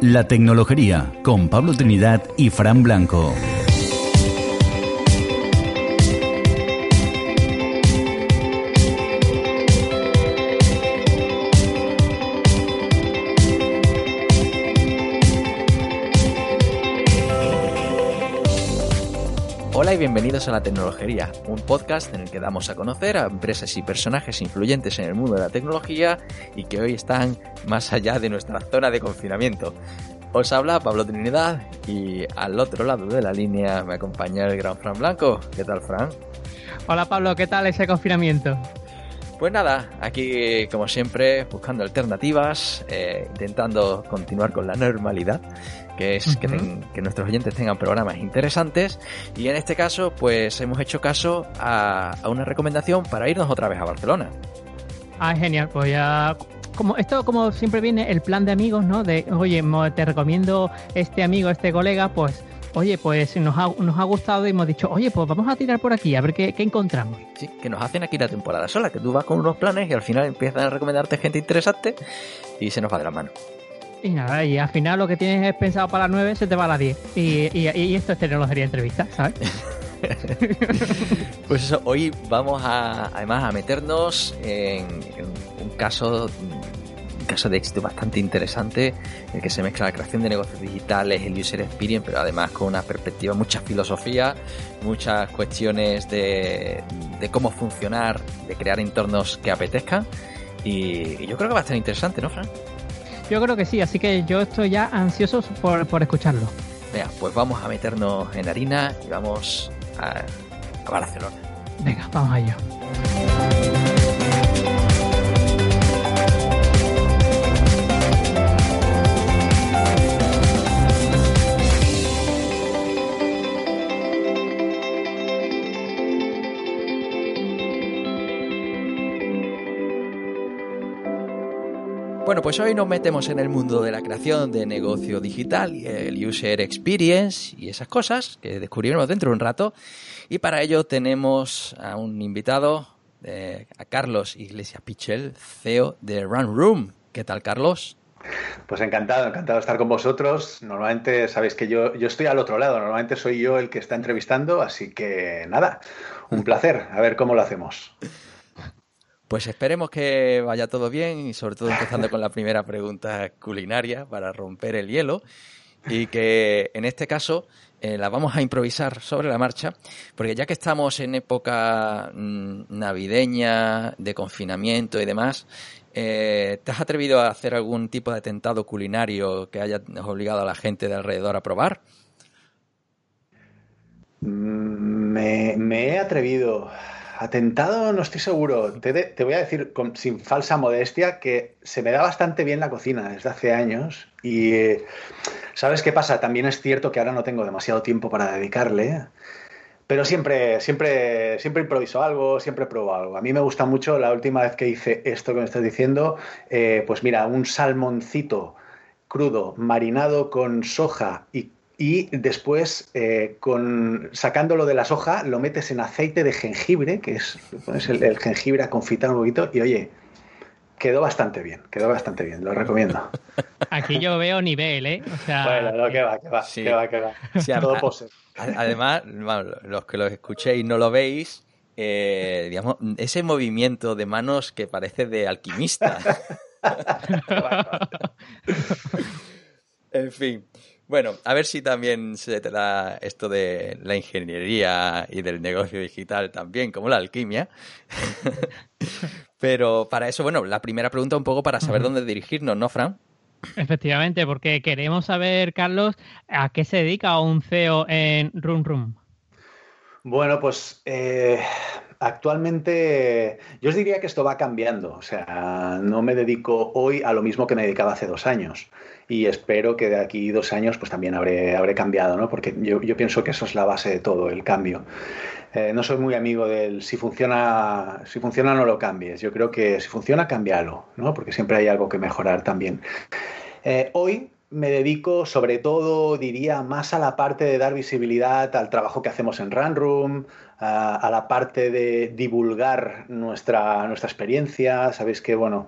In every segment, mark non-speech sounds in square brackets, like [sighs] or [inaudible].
La Tecnología con Pablo Trinidad y Fran Blanco. Bienvenidos a La Tecnología, un podcast en el que damos a conocer a empresas y personajes influyentes en el mundo de la tecnología y que hoy están más allá de nuestra zona de confinamiento. Os habla Pablo Trinidad y al otro lado de la línea me acompaña el gran Fran Blanco. ¿Qué tal, Fran? Hola Pablo, ¿qué tal ese confinamiento? Pues nada, aquí como siempre buscando alternativas, eh, intentando continuar con la normalidad, que es que, nuestros oyentes tengan programas interesantes y en este caso pues hemos hecho caso a, una recomendación para irnos otra vez a Barcelona. Ah, genial, pues ya como esto como siempre viene el plan de amigos, ¿no? De, oye, te recomiendo este amigo, este colega, pues oye, pues nos ha, nos ha gustado y hemos dicho, oye, pues vamos a tirar por aquí, a ver qué, encontramos. Sí, que nos hacen aquí la temporada sola, que tú vas con unos planes y al final empiezan a recomendarte gente interesante y se nos va de la mano. Y nada, y al final lo que tienes pensado para las 9 se te va a las 10. Y, y, esto es tecnología entrevista, ¿sabes? [laughs] pues eso, hoy vamos a, además a meternos en un caso caso de éxito bastante interesante, el que se mezcla la creación de negocios digitales, el user experience, pero además con una perspectiva, mucha filosofía, muchas cuestiones de, cómo funcionar, de crear entornos que apetezcan. Y, yo creo que va a estar interesante, ¿no, Fran? Yo creo que sí, así que yo estoy ya ansioso por, por escucharlo. Venga, pues vamos a meternos en harina y vamos a, a Barcelona. Venga, vamos allá. Bueno, pues hoy nos metemos en el mundo de la creación de negocio digital, el user experience y esas cosas que descubriremos dentro de un rato. Y para ello tenemos a un invitado, eh, a Carlos Iglesias Pichel, CEO de Run Room. ¿Qué tal, Carlos? Pues encantado, encantado de estar con vosotros. Normalmente sabéis que yo, yo estoy al otro lado, normalmente soy yo el que está entrevistando, así que nada, un [laughs] placer, a ver cómo lo hacemos. Pues esperemos que vaya todo bien y sobre todo empezando con la primera pregunta culinaria para romper el hielo y que en este caso eh, la vamos a improvisar sobre la marcha porque ya que estamos en época mm, navideña, de confinamiento y demás, eh, ¿te has atrevido a hacer algún tipo de atentado culinario que haya obligado a la gente de alrededor a probar? Mm, me he atrevido. Atentado, no estoy seguro. Te, voy a decir sin falsa modestia que se me da bastante bien la cocina desde hace años. Y ¿sabes qué pasa? También es cierto que ahora no tengo demasiado tiempo para dedicarle. Pero siempre, siempre, siempre improviso algo, siempre pruebo algo. A mí me gusta mucho la última vez que hice esto que me estás diciendo, eh, pues mira, un salmoncito crudo, marinado con soja y y después eh, con sacándolo de la soja lo metes en aceite de jengibre, que es pones el, jengibre a confitar un poquito y oye, quedó bastante bien, quedó bastante bien, lo recomiendo. [laughs] Aquí yo veo nivel, ¿eh? O sea, bueno, no, que va, que va, que va, que va. Todo pose. Además, los que lo escuchéis no lo veis, eh, digamos, ese movimiento de manos que parece de alquimista. [laughs] en fin. Bueno, a ver si también se te da esto de la ingeniería y del negocio digital también, como la alquimia. [laughs] Pero para eso, bueno, la primera pregunta un poco para saber dónde dirigirnos, ¿no, Fran? Efectivamente, porque queremos saber, Carlos, a qué se dedica un CEO en Room Room. Bueno, pues eh, actualmente yo os diría que esto va cambiando. O sea, no me dedico hoy a lo mismo que me dedicaba hace dos años. Y espero que de aquí dos años pues también habré, habré cambiado, ¿no? Porque yo, pienso que eso es la base de todo, el cambio. Eh, no soy muy amigo del si funciona, si funciona no lo cambies. Yo creo que si funciona, cámbialo, ¿no? Porque siempre hay algo que mejorar también. Eh, hoy me dedico sobre todo, diría, más a la parte de dar visibilidad al trabajo que hacemos en Runroom, a, a la parte de divulgar nuestra, nuestra experiencia. Sabéis que, bueno,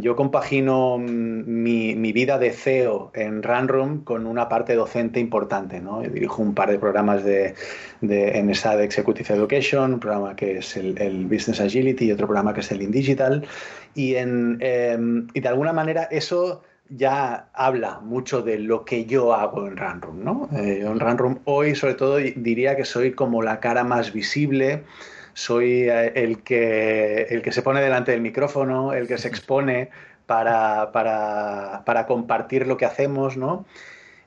yo compagino mm, mi, vida de CEO en Runroom con una parte docente importante. ¿no? dirijo un par de programas de, de, en de Executive Education, un programa que es el, Business Agility y otro programa que es el InDigital. Y, en, em, y de alguna manera eso ya habla mucho de lo que yo hago en Runroom. ¿no? Eh, en Runroom hoy sobre todo diría que soy como la cara más visible soy eh, el que, el que se pone delante del micrófono, el que se expone para, para, para compartir lo que hacemos, ¿no?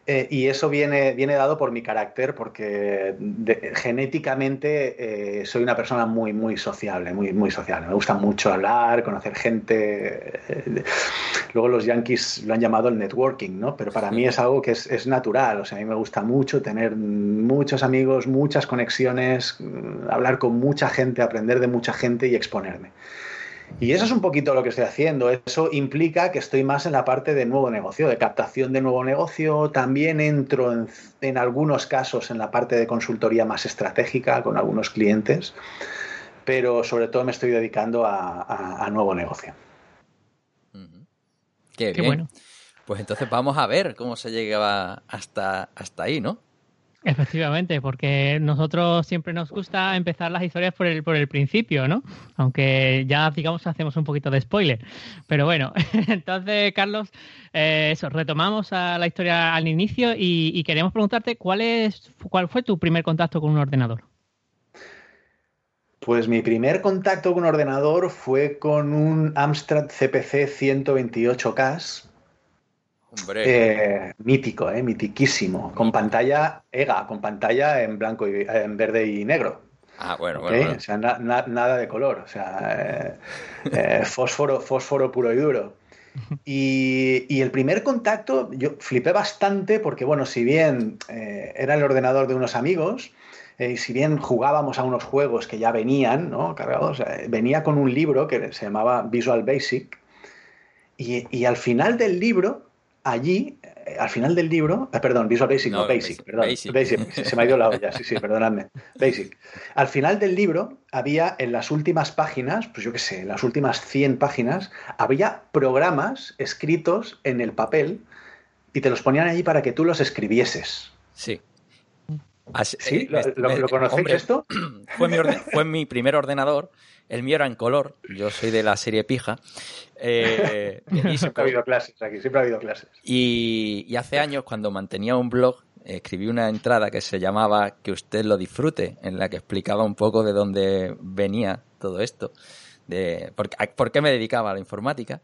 Eh, y eso viene, viene dado por mi carácter, porque genéticamente eh, soy una persona muy, muy sociable, muy, muy sociable. Me gusta mucho hablar, conocer gente. luego los yankees lo han llamado el networking, ¿no? Pero para mí es algo que es, es, natural. O sea, a mí me gusta mucho tener muchos amigos, muchas conexiones, hablar con mucha gente, aprender de mucha gente y exponerme. Y eso es un poquito lo que estoy haciendo. Eso implica que estoy más en la parte de nuevo negocio, de captación de nuevo negocio. También entro en, algunos casos en la parte de consultoría más estratégica con algunos clientes, pero sobre todo me estoy dedicando a, nuevo negocio. Qué, bien. bueno. Pues entonces vamos a ver cómo se llega hasta, hasta ahí, ¿no? Efectivamente, porque nosotros siempre nos gusta empezar las historias por el, por el principio, ¿no? Aunque ya, digamos, hacemos un poquito de spoiler. Pero bueno, [laughs] entonces, Carlos, eh, eso, retomamos a la historia al inicio y, queremos preguntarte cuál, es, cuál fue tu primer contacto con un ordenador. Pues mi primer contacto con un ordenador fue con un Amstrad CPC 128K eh, mítico, eh, mitiquísimo. Con pantalla EGA, con pantalla en blanco y en verde y negro. Ah, bueno, bueno. O sea, nada de color. O sea, eh, [laughs] fósforo, fósforo puro y duro. Y, el primer contacto, yo flipé bastante porque, bueno, si bien era el ordenador de unos amigos, y si bien jugábamos a unos juegos que ya venían, ¿no? Cargados, venía con un libro que se llamaba Visual Basic. y al final del libro allí, eh, al final del libro, eh, perdón, Visual Basic, no, Basic, perdón, Basic. se me ha ido la olla, sí, sí, perdonadme, Basic. Al final del libro había en las últimas páginas, pues yo qué sé, en las últimas 100 páginas, había programas escritos en el papel y te los ponían allí para que tú los escribieses. Sí. ¿Sí? Eh, ¿Lo, conocéis esto? [clears throat] Fue mi, fue mi primer ordenador el mío era en color, yo soy de la serie pija. Eh, siempre ha habido clases aquí, siempre ha habido clases. Y, hace años, cuando mantenía un blog, escribí una entrada que se llamaba Que usted lo disfrute, en la que explicaba un poco de dónde venía todo esto, de por, qué me dedicaba a la informática.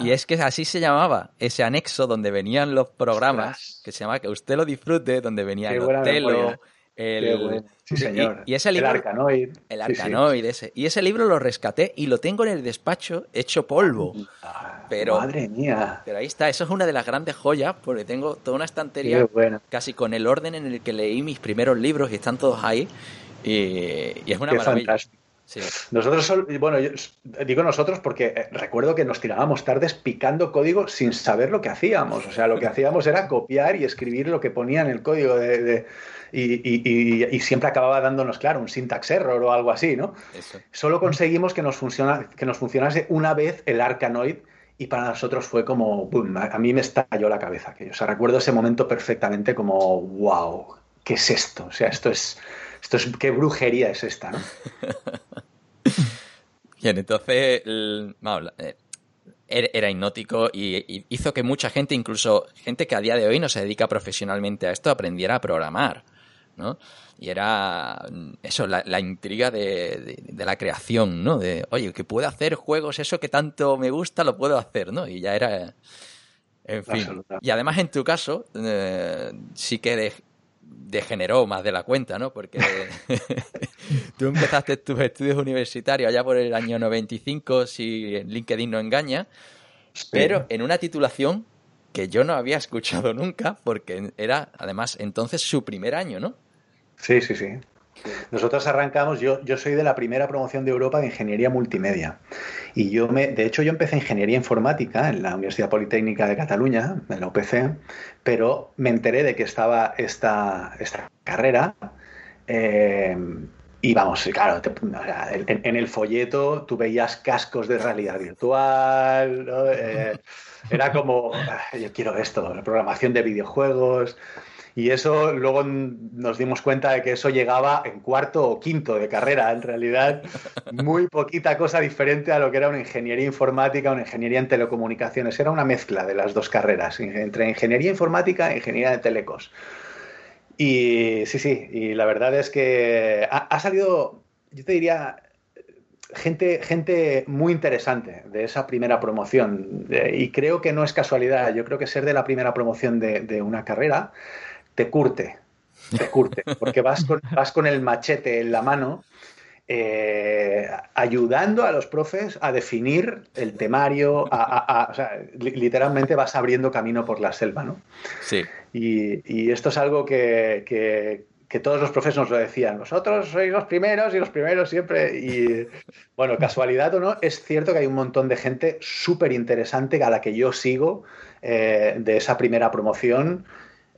Y es que así se llamaba ese anexo donde venían los programas, que se llamaba Que usted lo disfrute, donde venía el Otelo, el, sí, señor. Y, ese libro, el Arcanoid. El Arcanoid, ese. Y ese libro lo rescaté y lo tengo en el despacho hecho polvo. Ah, pero, madre mía. Pero ahí está, eso es una de las grandes joyas, porque tengo toda una estantería casi con el orden en el que leí mis primeros libros y están todos ahí. Y, es una maravilla. Nosotros, bueno, digo nosotros porque eh, recuerdo que nos tirábamos tardes picando código sin saber lo que hacíamos. O sea, lo que hacíamos era copiar y escribir lo que ponía en el código de y, siempre acababa dándonos, claro, un syntax error o algo así, ¿no? Solo conseguimos que nos, funciona, que nos funcionase una vez el Arcanoid y para nosotros fue como, boom, a, mí me estalló la cabeza. Que, o sea, recuerdo ese momento perfectamente como, wow, ¿qué es esto? O sea, esto es, esto es, ¿qué brujería es esta, no? [laughs] Bien, entonces, eh, era hipnótico y hizo que mucha gente, incluso gente que a día de hoy no se dedica profesionalmente a esto, aprendiera a programar. ¿no? Y era eso, la, intriga de, la creación, ¿no? De, oye, que puedo hacer juegos, eso que tanto me gusta, lo puedo hacer, ¿no? Y ya era... En fin. Y además en tu caso, eh, sí que degeneró más de la cuenta, ¿no? Porque [laughs] tú empezaste tus estudios universitarios allá por el año 95, si LinkedIn no engaña, pero en una titulación que yo no había escuchado nunca, porque era además entonces su primer año, ¿no? Sí, sí, sí. Nosotros arrancamos, yo, soy de la primera promoción de Europa de Ingeniería Multimedia. Y yo me, de hecho, yo empecé Ingeniería Informática en la Universidad Politécnica de Cataluña, en la UPC, pero me enteré de que estaba esta, carrera. Eh, y vamos, claro, en, el folleto tú veías cascos de realidad virtual, eh, era como, yo quiero esto, la programación de videojuegos. Y eso luego nos dimos cuenta de que eso llegaba en cuarto o quinto de carrera. En realidad, muy poquita cosa diferente a lo que era una ingeniería informática, una ingeniería en telecomunicaciones. Era una mezcla de las dos carreras, entre ingeniería informática e ingeniería de telecos. Y sí, sí, y la verdad es que ha, salido, yo te diría, gente, gente muy interesante de esa primera promoción. y creo que no es casualidad. Yo creo que ser de la primera promoción de una carrera te curte, te curte, porque vas con, vas con el machete en la mano, eh, ayudando a los profes a definir el temario, a, o sea, literalmente vas abriendo camino por la selva, ¿no? Sí. Y, esto es algo que, que, todos los profes nos lo decían, nosotros sois los primeros y los primeros siempre, y bueno, casualidad o no, es cierto que hay un montón de gente súper interesante a la que yo sigo eh, de esa primera promoción.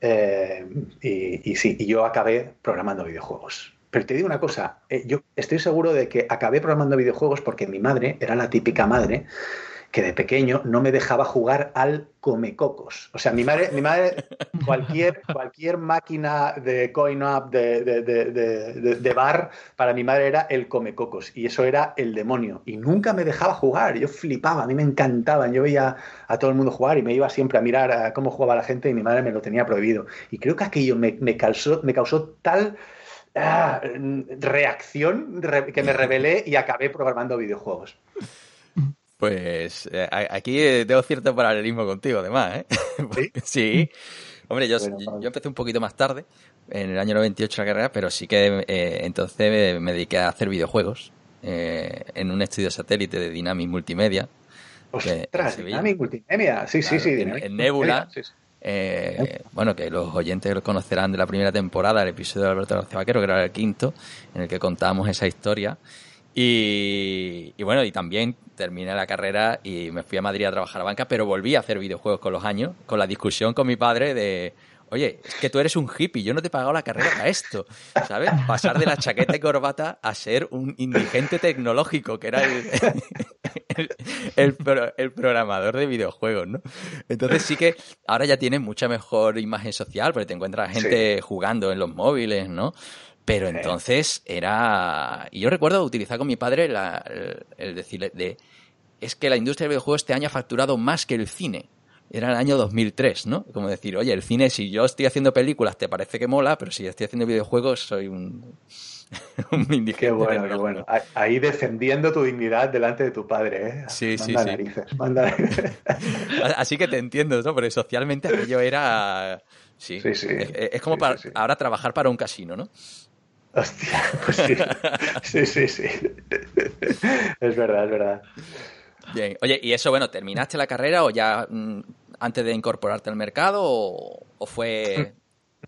Eh, y, sí, y yo acabé programando videojuegos. Pero te digo una cosa, eh, yo estoy seguro de que acabé programando videojuegos porque mi madre era la típica madre que de pequeño no me dejaba jugar al comecocos. O sea, mi madre, mi madre [laughs] cualquier, cualquier máquina de coin-up, de, de, bar, para mi madre era el comecocos. Y eso era el demonio. Y nunca me dejaba jugar. Yo flipaba, a mí me encantaban. Yo veía a todo el mundo jugar y me iba siempre a mirar a cómo jugaba la gente y mi madre me lo tenía prohibido. Y creo que aquello me, me, causó, me causó tal... Ah, reacción que me rebelé y acabé programando videojuegos. Pues eh, aquí tengo cierto paralelismo contigo, además. ¿eh? [laughs] ¿Sí? Hombre, yo, yo, empecé un poquito más tarde, en el año 98 la carrera, pero sí que eh, entonces me, dediqué a hacer videojuegos eh, en un estudio satélite de Dynamic Multimedia. Ostras, Dynamic Multimedia, sí, sí, sí. En, Nebula. Eh, bueno, que los oyentes lo conocerán de la primera temporada, el episodio de Alberto García Vaquero, que era el quinto, en el que contábamos esa historia. Y, bueno, y también terminé la carrera y me fui a Madrid a trabajar a banca, pero volví a hacer videojuegos con los años, con la discusión con mi padre de, oye, es que tú eres un hippie, yo no te he pagado la carrera para esto, ¿sabes? Pasar de la chaqueta y corbata a ser un indigente tecnológico, que era el, [laughs] el, programador de videojuegos, ¿no? Entonces sí que ahora ya tienes mucha mejor imagen social, porque te encuentras gente jugando en los móviles, ¿no? Pero entonces era... Y yo recuerdo utilizar con mi padre el, decirle de... Es que la industria del videojuego este año ha facturado más que el cine. Era el año 2003, ¿no? Como decir, oye, el cine, si yo estoy haciendo películas, te parece que mola, pero si estoy haciendo videojuegos, soy un, [laughs] un indigente. Qué bueno, qué bueno. [laughs] Ahí defendiendo tu dignidad delante de tu padre, ¿eh? Sí, sí, sí. [laughs] Así que te entiendo, ¿no? Porque socialmente aquello era... Sí, sí, sí. Es, como para ahora trabajar para un casino, ¿no? Hostia, [laughs] pues sí. sí, sí, sí. Es verdad, es verdad. Bien. Oye, ¿y eso, bueno, terminaste la carrera o ya mm, antes de incorporarte al mercado o, fue...?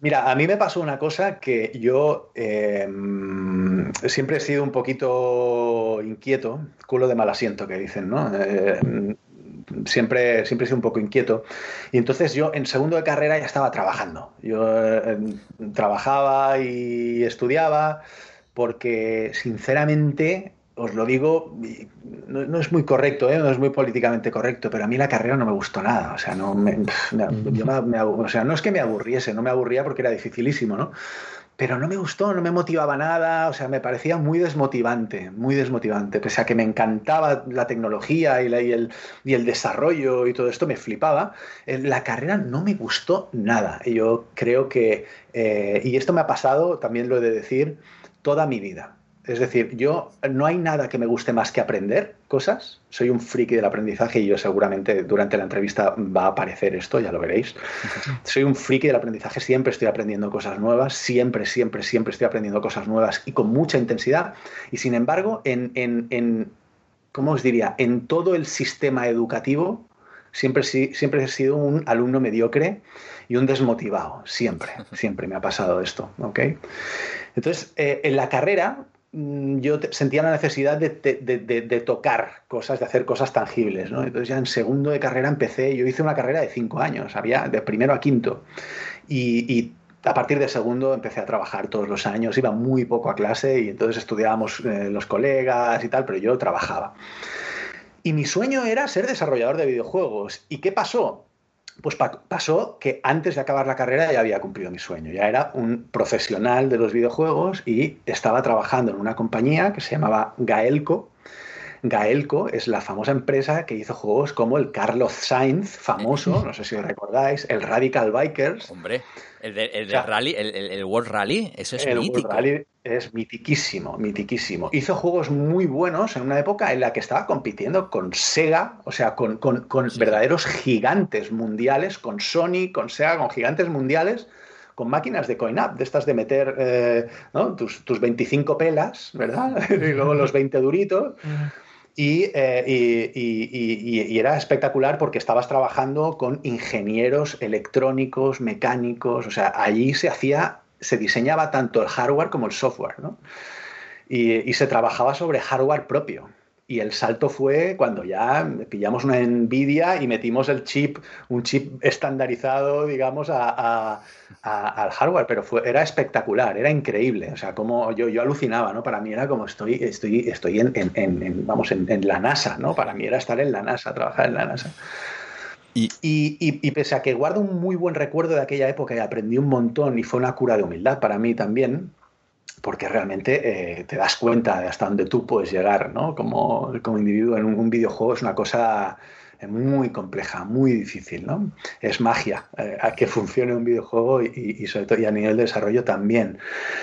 Mira, a mí me pasó una cosa que yo em, siempre he sido un poquito inquieto, culo de mal asiento que dicen, ¿no? Eh, siempre, siempre he sido un poco inquieto. Y entonces yo en segundo de carrera ya estaba trabajando. Yo eh, trabajaba y estudiaba porque sinceramente os lo digo, no, es muy correcto, ¿eh? no es muy políticamente correcto, pero a mí la carrera no me gustó nada. O sea, no, o sea, no es que me aburriese, no me aburría porque era dificilísimo, ¿no? Pero no me gustó, no me motivaba nada, o sea, me parecía muy desmotivante, muy desmotivante, pese a que me encantaba la tecnología y, el, y el, desarrollo y todo esto, me flipaba, eh, la carrera no me gustó nada. Y yo creo que, eh, y esto me ha pasado, también lo he de decir, toda mi vida. Es decir, yo no hay nada que me guste más que aprender cosas. Soy un friki del aprendizaje y yo seguramente durante la entrevista va a aparecer esto, ya lo veréis. Soy un friki del aprendizaje, siempre estoy aprendiendo cosas nuevas, siempre, siempre, siempre estoy aprendiendo cosas nuevas y con mucha intensidad. Y sin embargo, en, en, en ¿cómo os diría? En todo el sistema educativo siempre, siempre he sido un alumno mediocre y un desmotivado, siempre, siempre me ha pasado esto, ¿ok? Entonces, eh, en la carrera yo sentía la necesidad de, tocar cosas, de hacer cosas tangibles. ¿no? Entonces ya en segundo de carrera empecé, yo hice una carrera de cinco años, había de primero a quinto. Y, a partir de segundo empecé a trabajar todos los años, iba muy poco a clase y entonces estudiábamos eh, los colegas y tal, pero yo trabajaba. Y mi sueño era ser desarrollador de videojuegos. ¿Y qué pasó? Pues pasó que antes de acabar la carrera ya había cumplido mi sueño, ya era un profesional de los videojuegos y estaba trabajando en una compañía que se llamaba Gaelco, Gaelco es la famosa empresa que hizo juegos como el Carlos Sainz, famoso, no sé si os recordáis, el Radical Bikers. Hombre, el de, Rally, el, World Rally, eso es el mítico. World Rally es mitiquísimo, mitiquísimo. Hizo juegos muy buenos en una época en la que estaba compitiendo con Sega, o sea, con, verdaderos gigantes mundiales, con Sony, con Sega, con gigantes mundiales con máquinas de coin-up, de estas de meter eh, tus, tus, 25 pelas, ¿verdad? [laughs] y luego los 20 duritos. Eh, y, era espectacular porque estabas trabajando con ingenieros electrónicos, mecánicos, o sea, allí se hacía, se diseñaba tanto el hardware como el software, ¿no? y se trabajaba sobre hardware propio. Y el salto fue cuando ya pillamos una Nvidia y metimos el chip, un chip estandarizado, digamos, al hardware, pero fue, era espectacular, era increíble. O sea, como yo, yo alucinaba, ¿no? Para mí era como estoy, estoy, estoy en, vamos, en, la NASA, ¿no? Para mí era estar en la NASA, trabajar en la NASA. Y, y, y, pese a que guardo un muy buen recuerdo de aquella época y aprendí un montón y fue una cura de humildad para mí también, porque realmente eh, te das cuenta de hasta dónde tú puedes llegar, ¿no? Como, como individuo en un, videojuego es una cosa muy compleja, muy difícil, ¿no? Es magia eh, a que funcione un videojuego y, sobre todo y a nivel de desarrollo también.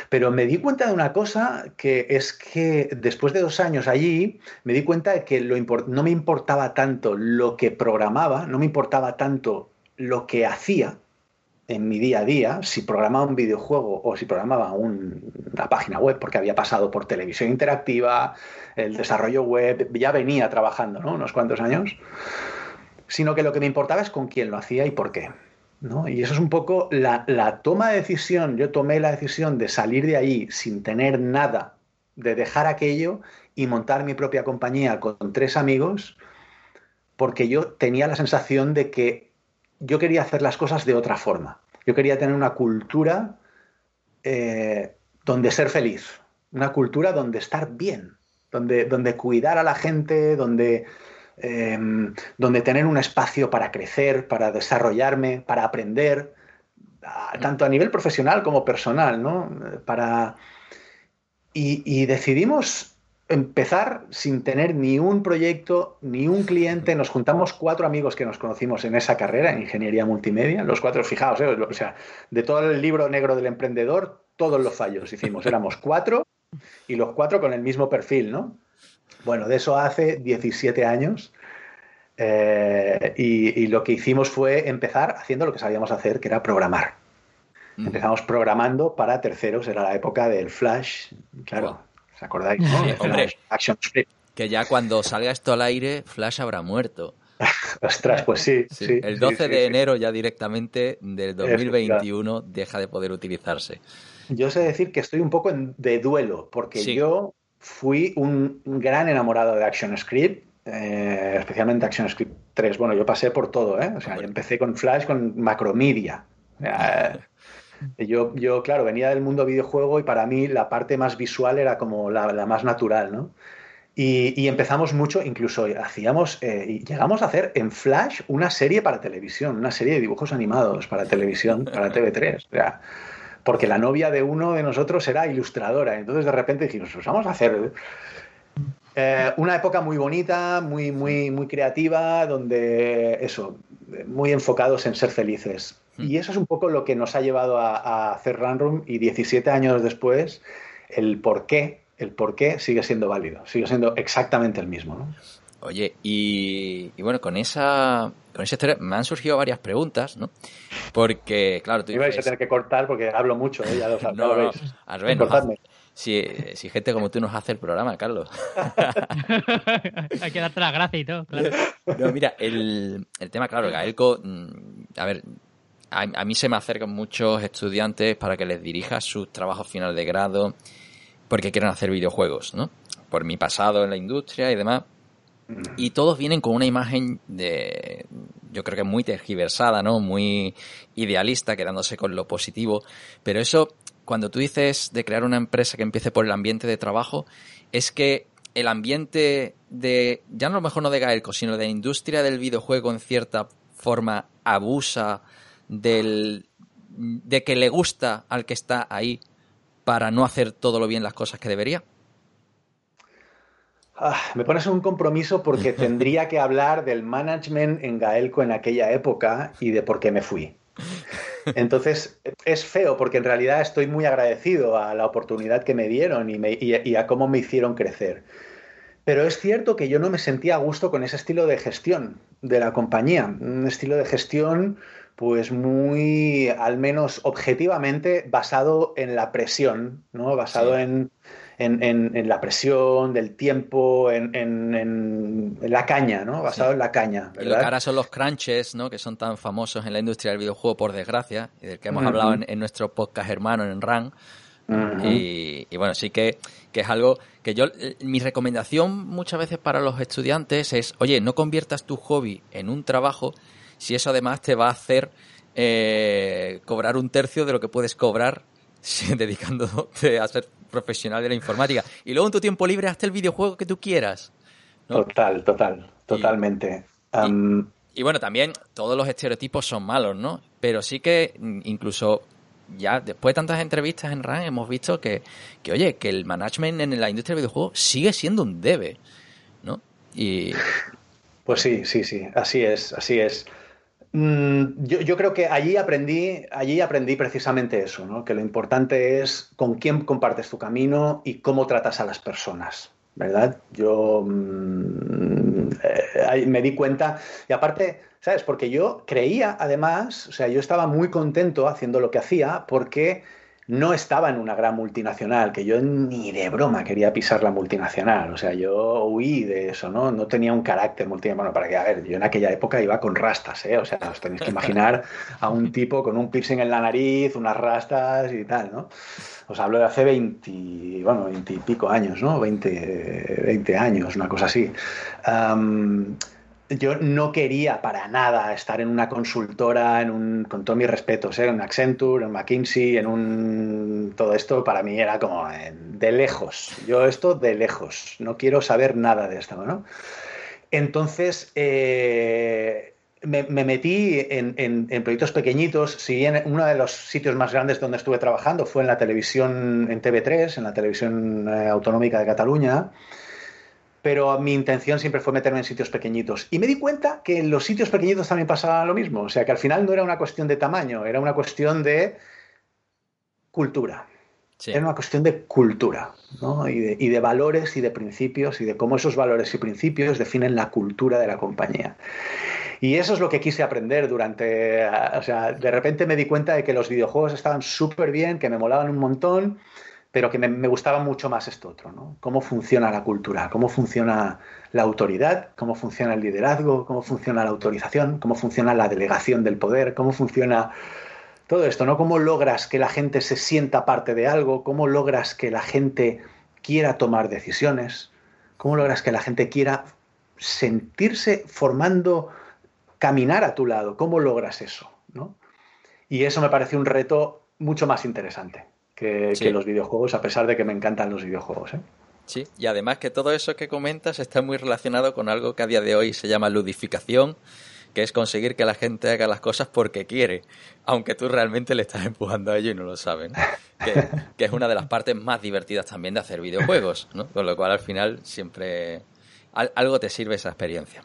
Pero me di cuenta de una cosa que es que después de dos años allí me di cuenta de que lo no me importaba tanto lo que programaba, no me importaba tanto lo que hacía, en mi día a día, si programaba un videojuego o si programaba una página web, porque había pasado por televisión interactiva, el desarrollo web, ya venía trabajando ¿no? unos cuantos años, sino que lo que me importaba es con quién lo hacía y por qué. ¿no? Y eso es un poco la, la toma de decisión. Yo tomé la decisión de salir de ahí sin tener nada, de dejar aquello y montar mi propia compañía con tres amigos, porque yo tenía la sensación de que yo quería hacer las cosas de otra forma. Yo quería tener una cultura eh, donde ser feliz, una cultura donde estar bien, donde, donde cuidar a la gente, donde, em, donde tener un espacio para crecer, para desarrollarme, para aprender, tanto a nivel profesional como personal, ¿no? Para... y decidimos empezar sin tener ni un proyecto, ni un cliente. Nos juntamos cuatro amigos que nos conocimos en esa carrera, en ingeniería multimedia. Los cuatro, fijaos, ¿eh? o sea, de todo el libro negro del emprendedor, todos los fallos hicimos. Éramos cuatro y los cuatro con el mismo perfil, ¿no? Bueno, de eso hace 17 años. Eh, y, lo que hicimos fue empezar haciendo lo que sabíamos hacer, que era programar. Empezamos programando para terceros, era la época del Flash, claro. ¿Os acordáis? hombre, Que ya cuando salga esto al aire, Flash habrá muerto. [laughs] Ostras, pues sí. el 12 de enero ya directamente del 2021 deja de poder utilizarse. Yo sé decir que estoy un poco de duelo, porque yo fui un gran enamorado de ActionScript, eh, especialmente ActionScript 3. Bueno, yo pasé por todo, ¿eh? O sea, yo empecé con Flash, con Macromedia. [laughs] Yo, yo, claro, venía del mundo videojuego y para mí la parte más visual era como la, más natural, ¿no? Y, empezamos mucho, incluso hacíamos, eh, llegamos a hacer en Flash una serie para televisión, una serie de dibujos animados para televisión, para TV3. O sea, porque la novia de uno de nosotros era ilustradora. Entonces de repente dijimos, pues vamos a hacer eh, una época muy bonita, muy, muy, muy creativa, donde eso, muy enfocados en ser felices. Y eso es un poco lo que nos ha llevado a, hacer Run y 17 años después, el por qué, el por qué sigue siendo válido, sigue siendo exactamente el mismo. ¿no? Oye, y, bueno, con esa, con esa historia me han surgido varias preguntas, ¿no? Porque, claro, tú vais a tener que cortar porque hablo mucho, ¿eh? ya lo, [laughs] no, no, al menos, si, si, gente como tú nos hace el programa, Carlos. [laughs] Hay que darte la gracia y todo, claro. No, mira, el, el tema, claro, Gaelco, mm, a ver, a, mí se me acercan muchos estudiantes para que les dirija sus trabajos final de grado porque quieren hacer videojuegos, ¿no? Por mi pasado en la industria y demás. Y todos vienen con una imagen de, yo creo que muy tergiversada, ¿no? Muy idealista, quedándose con lo positivo. Pero eso, cuando tú dices de crear una empresa que empiece por el ambiente de trabajo, es que el ambiente de, ya no a lo mejor no de Gaelco, sino de la industria del videojuego en cierta forma abusa del, de que le gusta al que está ahí para no hacer todo lo bien las cosas que debería? Ah, me pones un compromiso porque [laughs] tendría que hablar del management en Gaelco en aquella época y de por qué me fui. Entonces, es feo porque en realidad estoy muy agradecido a la oportunidad que me dieron y, y, a cómo me hicieron crecer. Pero es cierto que yo no me sentía a gusto con ese estilo de gestión de la compañía. Un estilo de gestión pues muy, al menos objetivamente, basado en la presión, ¿no? Basado en, la presión del tiempo, en, la caña, ¿no? Basado en la caña. Y lo que ahora son los crunches, ¿no? Que son tan famosos en la industria del videojuego, por desgracia, y del que hemos hablado en, nuestro podcast hermano en RAN. y, bueno, sí que, que, es algo que yo, mi recomendación muchas veces para los estudiantes es, oye, no conviertas tu hobby en un trabajo si eso además te va a hacer eh, cobrar un tercio de lo que puedes cobrar [laughs] dedicándote a ser profesional de la informática. Y luego en tu tiempo libre hazte el videojuego que tú quieras. Total, total, totalmente. Y, bueno, también todos los estereotipos son malos, ¿no? Pero sí que mm, incluso ya después de tantas entrevistas en RAN hemos visto que, que, oye, que el management en la industria del videojuego sigue siendo un debe, ¿no? Y... Pues sí, sí, sí, así es, así es. Mm, yo, creo que allí aprendí, allí aprendí precisamente eso, ¿no? que lo importante es con quién compartes tu camino y cómo tratas a las personas, ¿verdad? Yo mm, eh, me di cuenta, y aparte, ¿sabes? Porque yo creía, además, o sea, yo estaba muy contento haciendo lo que hacía porque no estaba en una gran multinacional, que yo ni de broma quería pisar la multinacional, o sea, yo huí de eso, ¿no? No tenía un carácter multinacional, bueno, para que, a ver, yo en aquella época iba con rastas, ¿eh? O sea, os tenéis que imaginar a un tipo con un piercing en la nariz, unas rastas y tal, ¿no? Os hablo de hace 20, bueno, 20 y pico años, ¿no? 20, 20 años, una cosa así yo no quería para nada estar en una consultora, en un, con todos mis respetos, ¿eh? en Accenture, en McKinsey, en un... Todo esto para mí era como de lejos. Yo esto de lejos. No quiero saber nada de esto, ¿no? Entonces, eh, me, metí en, proyectos pequeñitos. Si en uno de los sitios más grandes donde estuve trabajando fue en la televisión, en TV3, en la televisión eh, autonómica de Cataluña pero mi intención siempre fue meterme en sitios pequeñitos. Y me di cuenta que en los sitios pequeñitos también pasaba lo mismo. O sea, que al final no era una cuestión de tamaño, era una cuestión de cultura. Era una cuestión de cultura, ¿no? Y de, y de, valores y de principios y de cómo esos valores y principios definen la cultura de la compañía. Y eso es lo que quise aprender durante... O sea, de repente me di cuenta de que los videojuegos estaban súper bien, que me molaban un montón pero que me, gustaba mucho más esto otro, ¿no? Cómo funciona la cultura, cómo funciona la autoridad, cómo funciona el liderazgo, cómo funciona la autorización, cómo funciona la delegación del poder, cómo funciona todo esto, ¿no? Cómo logras que la gente se sienta parte de algo, cómo logras que la gente quiera tomar decisiones, cómo logras que la gente quiera sentirse formando, caminar a tu lado, cómo logras eso, ¿no? Y eso me parece un reto mucho más interesante que, los videojuegos, a pesar de que me encantan los videojuegos. ¿eh? Sí, y además que todo eso que comentas está muy relacionado con algo que a día de hoy se llama ludificación, que es conseguir que la gente haga las cosas porque quiere, aunque tú realmente le estás empujando a ello y no lo saben. [laughs] Que, es una de las partes más divertidas también de hacer videojuegos, ¿no? Con lo cual al final siempre algo te sirve esa experiencia.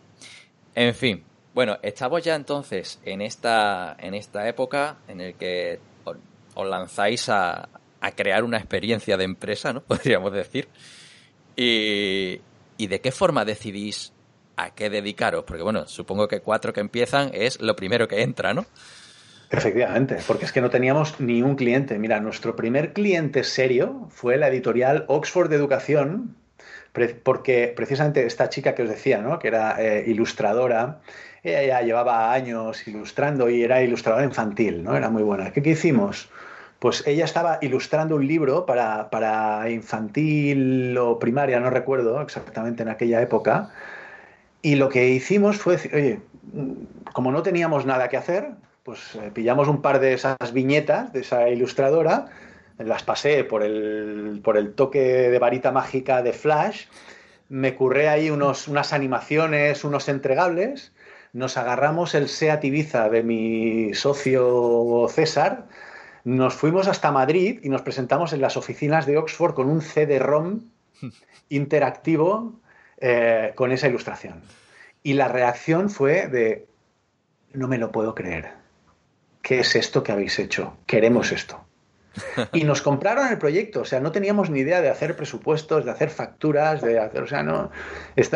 En fin, bueno, estamos ya entonces en esta, en esta época en el que os lanzáis a, a crear una experiencia de empresa, ¿no? [laughs] Podríamos decir. Y, y de qué forma decidís a qué dedicaros, porque bueno, supongo que cuatro que empiezan es lo primero que entra, ¿no? Efectivamente, porque es que no teníamos ni un cliente. Mira, nuestro primer cliente serio fue la editorial Oxford de Educación, porque precisamente esta chica que os decía, ¿no? que era eh, ilustradora, ella ya llevaba años ilustrando y era ilustradora infantil, ¿no? Era muy buena. ¿Qué, qué hicimos? Pues ella estaba ilustrando un libro para, infantil o primaria, no recuerdo exactamente en aquella época, Y lo que hicimos fue decir, oye, como no teníamos nada que hacer, pues eh, pillamos un par de esas viñetas de esa ilustradora, las pasé por el, por el toque de varita mágica de Flash, me curré ahí unos, unas animaciones, unos entregables, nos agarramos el SEAT Ibiza de mi socio César, nos fuimos hasta Madrid y nos presentamos en las oficinas de Oxford con un CD-ROM [laughs] interactivo eh, con esa ilustración. Y la reacción fue de, no me lo puedo creer. ¿Qué es esto que habéis hecho? Queremos esto. [laughs] Y nos compraron el proyecto, o sea, no teníamos ni idea de hacer presupuestos, de hacer facturas, de hacer, o sea, no,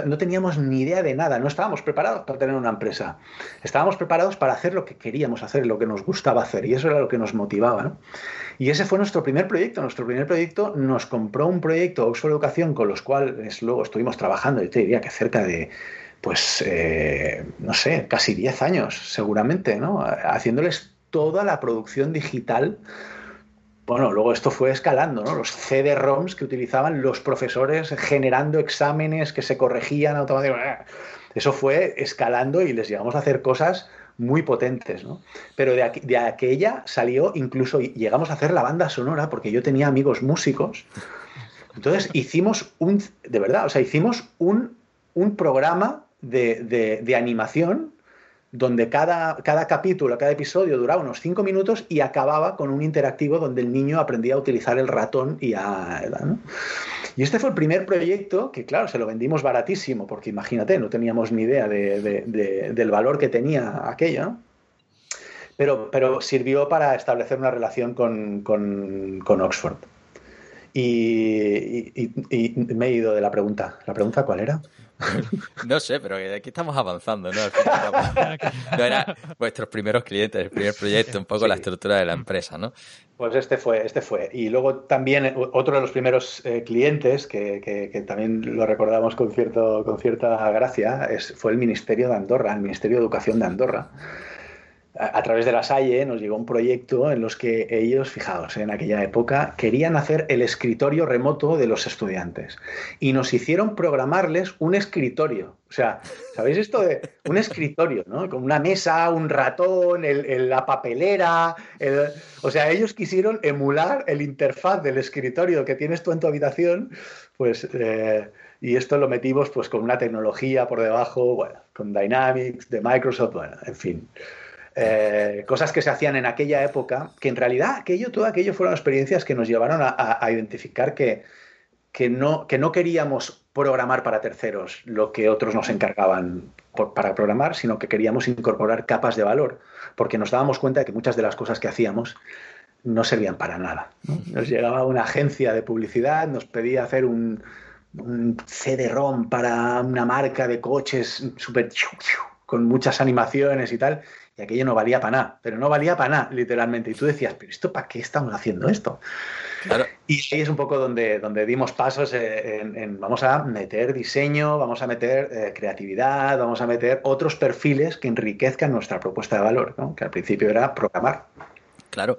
no teníamos ni idea de nada, no estábamos preparados para tener una empresa. Estábamos preparados para hacer lo que queríamos hacer, lo que nos gustaba hacer, y eso era lo que nos motivaba. ¿no? Y ese fue nuestro primer proyecto. Nuestro primer proyecto nos compró un proyecto Oxford Educación con los cuales luego estuvimos trabajando, yo te diría que cerca de pues, eh, no sé, casi 10 años, seguramente, ¿no? Haciéndoles toda la producción digital. Bueno, luego esto fue escalando, ¿no? Los CD-ROMs que utilizaban los profesores generando exámenes que se corregían automáticamente. Eso fue escalando y les llegamos a hacer cosas muy potentes, ¿no? Pero de, de aquella salió incluso, llegamos a hacer la banda sonora porque yo tenía amigos músicos. Entonces hicimos un, de verdad, o sea, hicimos un, un programa de, de, animación donde cada, cada, capítulo, cada episodio duraba unos cinco minutos y acababa con un interactivo donde el niño aprendía a utilizar el ratón y a... Y este fue el primer proyecto que, claro, se lo vendimos baratísimo, porque imagínate, no teníamos ni idea de, del valor que tenía aquello, pero, pero, sirvió para establecer una relación con, con, con Oxford. Y, y, me he ido de la pregunta. ¿La pregunta cuál era? [laughs] no sé, pero aquí estamos avanzando, ¿no? [laughs] no era vuestros primeros clientes, el primer proyecto, un poco la estructura de la empresa, ¿no? Pues este fue, este fue. Y luego también otro de los primeros eh, clientes, que, que, también lo recordamos con, cierto, con cierta gracia, es, fue el Ministerio de Andorra, el Ministerio de Educación de Andorra a, través de la Salle nos llegó un proyecto en los que ellos, fijaos, en aquella época, querían hacer el escritorio remoto de los estudiantes. Y nos hicieron programarles un escritorio. O sea, ¿sabéis esto de un escritorio, ¿no? Con una mesa, un ratón, la papelera. o sea, ellos quisieron emular el interfaz del escritorio que tienes tú en tu habitación, pues. Eh, y esto lo metimos pues con una tecnología por debajo, bueno, con Dynamics de Microsoft, bueno, en fin. Eh, cosas que se hacían en aquella época, que en realidad aquello, todo aquello fueron experiencias que nos llevaron a, identificar que, que, no, que no queríamos programar para terceros lo que otros nos encargaban para programar, sino que queríamos incorporar capas de valor, porque nos dábamos cuenta de que muchas de las cosas que hacíamos no servían para nada. Nos llegaba una agencia de publicidad, nos pedía hacer un, un CD-ROM para una marca de coches súper con muchas animaciones y tal, y aquello no valía para nada, pero no valía para nada, literalmente. Y tú decías, pero ¿esto para qué estamos haciendo esto? Y ahí es un poco donde, donde dimos pasos en, vamos a meter diseño, vamos a meter eh, creatividad, vamos a meter otros perfiles que enriquezcan nuestra propuesta de valor, ¿no? que al principio era programar. Claro.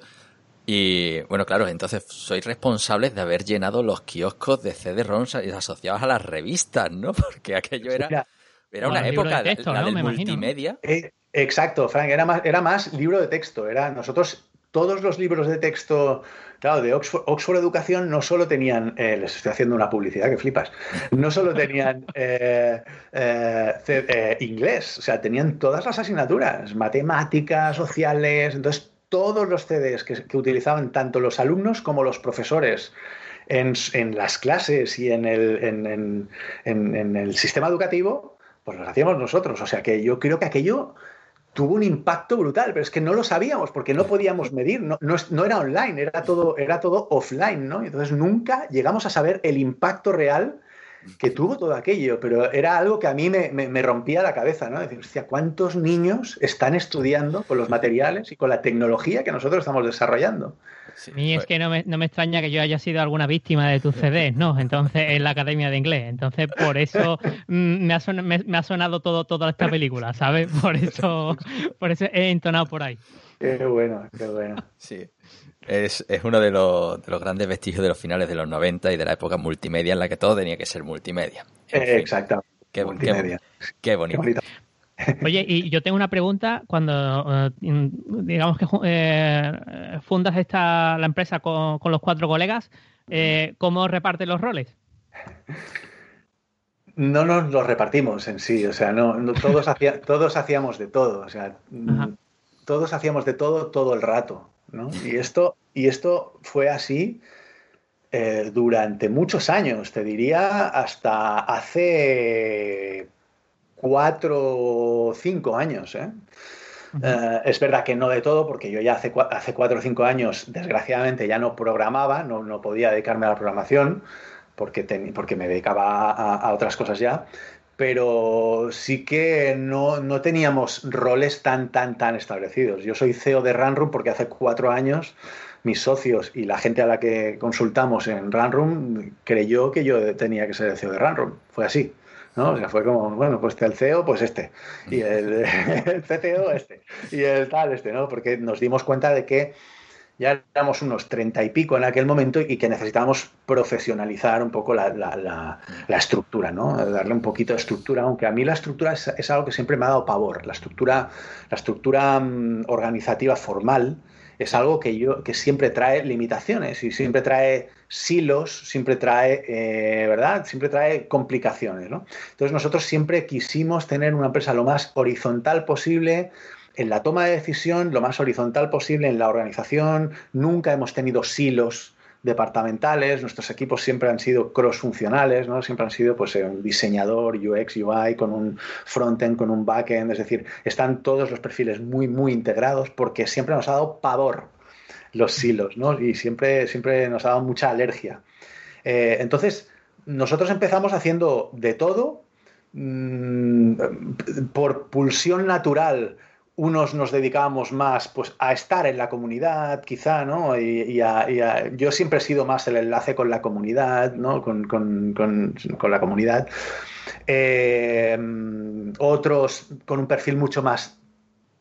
Y bueno, claro, entonces sois responsables de haber llenado los kioscos de CD-ROMs asociados a las revistas, ¿no? [laughs] Porque aquello era, era una época, de la, del multimedia. Eh, Exacto, Frank, era más, era más libro de texto. Era nosotros, todos los libros de texto, claro, de Oxford, Educación no solo tenían, eh, les estoy haciendo una publicidad que flipas, no solo tenían [laughs] eh, eh, inglés, o sea, tenían todas las asignaturas, matemáticas, sociales, entonces todos los CDs que, utilizaban tanto los alumnos como los profesores. En, las clases y en el, en el sistema educativo, pues los hacíamos nosotros. O sea que yo creo que aquello tuvo un impacto brutal, pero es que no lo sabíamos porque no podíamos medir, no, no, era online, era todo, era todo offline, ¿no? Entonces nunca llegamos a saber el impacto real que tuvo todo aquello, pero era algo que a mí me, me, rompía la cabeza, ¿no? Decir, hostia, ¿cuántos niños están estudiando con los materiales y con la tecnología que nosotros estamos desarrollando? A mí es que no me, no me, extraña que yo haya sido alguna víctima de tus CDs, [laughs] ¿no? Entonces, en la Academia de Inglés. Entonces, por eso [laughs] mm, me, ha sonado, me, ha sonado todo, toda esta película, ¿sabes? Por eso, por eso he entonado por ahí. Qué bueno, qué bueno. Sí. Es, es uno de los, de los, grandes vestigios de los finales de los 90 y de la época multimedia en la que todo tenía que ser multimedia. Exacto. Qué, multimedia. Qué, bonito. Oye, y yo tengo una pregunta. Cuando, eh, digamos que eh, fundas esta, la empresa con, los cuatro colegas, eh, ¿cómo reparten los roles? No nos los repartimos en sí, o sea, no, todos, [laughs] todos hacíamos de todo, o sea, todos hacíamos de todo todo el rato, ¿no? Y esto, y esto fue así durante muchos años, te diría hasta hace cuatro o cinco años. ¿eh? Eh, es verdad que no de todo, porque yo ya hace, hace cuatro o cinco años, desgraciadamente, ya no programaba, no, no podía dedicarme a la programación, porque, porque me dedicaba a, otras cosas ya, pero sí que no, no, teníamos roles tan, tan, tan establecidos. Yo soy CEO de Runroom porque hace cuatro años mis socios y la gente a la que consultamos en Runroom creyó que yo tenía que ser el CEO de Runroom. Fue así. ¿No? O sea, fue como, bueno, pues el CEO, pues este, y el, [laughs] CCO, este, y el tal, este, ¿no? Porque nos dimos cuenta de que ya éramos unos treinta y pico en aquel momento y que necesitábamos profesionalizar un poco la, la, la, estructura, ¿no? Darle un poquito de estructura, aunque a mí la estructura es, es, algo que siempre me ha dado pavor. La estructura, la estructura mm, organizativa formal es algo que yo que siempre trae limitaciones y siempre trae silos, siempre trae, eh, ¿verdad? Siempre trae complicaciones, ¿no? Entonces nosotros siempre quisimos tener una empresa lo más horizontal posible en la toma de decisión, lo más horizontal posible en la organización. Nunca hemos tenido silos departamentales, nuestros equipos siempre han sido cross-funcionales, ¿no? siempre han sido pues, un diseñador, UX, UI, con un frontend, con un backend, es decir, están todos los perfiles muy, muy integrados porque siempre nos ha dado pavor los silos, ¿no? Y siempre, siempre nos ha dado mucha alergia. Eh, entonces, nosotros empezamos haciendo de todo mm, por pulsión natural unos nos dedicábamos más pues, a estar en la comunidad, quizá, ¿no? Y, yo siempre he sido más el enlace con la comunidad, ¿no? Con, la comunidad. Eh, otros con un perfil mucho más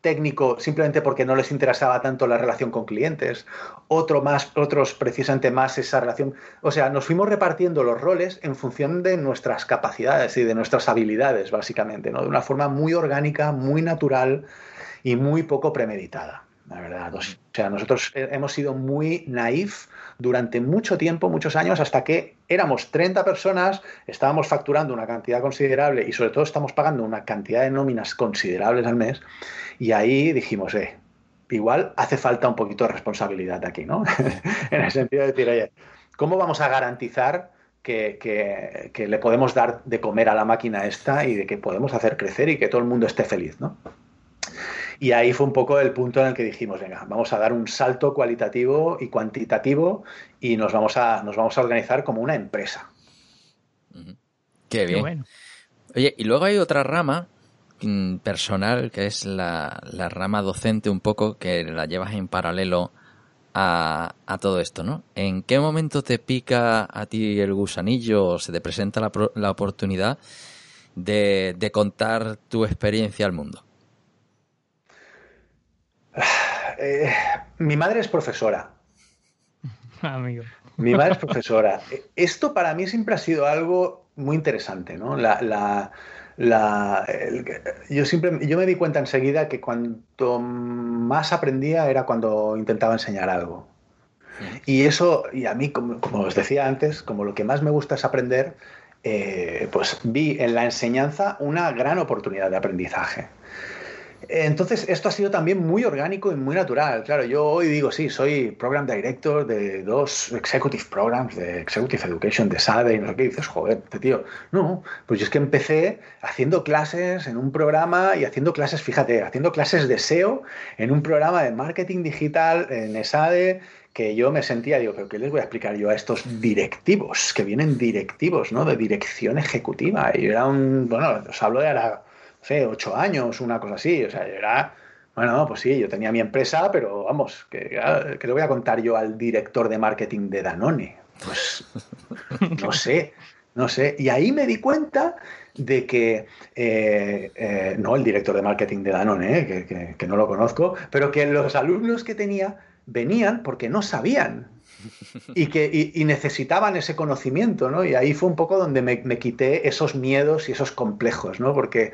técnico simplemente porque no les interesaba tanto la relación con clientes, Otro más, otros precisamente más esa relación. O sea, nos fuimos repartiendo los roles en función de nuestras capacidades y de nuestras habilidades, básicamente, ¿no? De una forma muy orgánica, muy natural y muy poco premeditada, la verdad. O sea, nosotros hemos sido muy naif durante mucho tiempo, muchos años, hasta que éramos 30 personas, estábamos facturando una cantidad considerable y sobre todo estamos pagando una cantidad de nóminas considerables al mes. Y ahí dijimos, eh, igual hace falta un poquito de responsabilidad aquí, ¿no? [laughs] en el sentido de decir, oye, ¿cómo vamos a garantizar que, que, le podemos dar de comer a la máquina esta y de que podemos hacer crecer y que todo el mundo esté feliz, ¿no? Y ahí fue un poco el punto en el que dijimos, venga, vamos a dar un salto cualitativo y cuantitativo y nos vamos a, nos vamos a organizar como una empresa. Qué bien. Oye, y luego hay otra rama mm, personal que es la, rama docente un poco que la llevas en paralelo a, todo esto, ¿no? ¿En qué momento te pica a ti el gusanillo o se te presenta la, la oportunidad de, de contar tu experiencia al mundo? [sighs] Eh, mi madre es profesora. [laughs] Amigo. Mi madre es profesora. Esto para mí siempre ha sido algo muy interesante, ¿no? La, yo siempre yo me di cuenta enseguida que cuanto más aprendía era cuando intentaba enseñar algo. Y eso, y a mí, como, os decía antes, como lo que más me gusta es aprender, eh, pues vi en la enseñanza una gran oportunidad de aprendizaje. Entonces, esto ha sido también muy orgánico y muy natural. Claro, yo hoy digo, sí, soy Program Director de dos Executive Programs, de Executive Education, de SADE, y no sé qué, dices, joder, este tío. No, pues yo es que empecé haciendo clases en un programa y haciendo clases, fíjate, haciendo clases de SEO en un programa de marketing digital en ESADE, que yo me sentía, digo, pero ¿qué les voy a explicar yo a estos directivos, que vienen directivos, ¿no? De dirección ejecutiva. Y era un, bueno, os hablo de la sé, ocho años, una cosa así. O sea, era, bueno, pues sí, yo tenía mi empresa, pero vamos, que, le voy a contar yo al director de marketing de Danone. Pues [laughs] no sé, no sé. Y ahí me di cuenta de que, eh, eh, no el director de marketing de Danone, eh, que, no lo conozco, pero que los alumnos que tenía venían porque no sabían y que necesitaban ese conocimiento, ¿no? Y ahí fue un poco donde me, me quité esos miedos y esos complejos, ¿no? Porque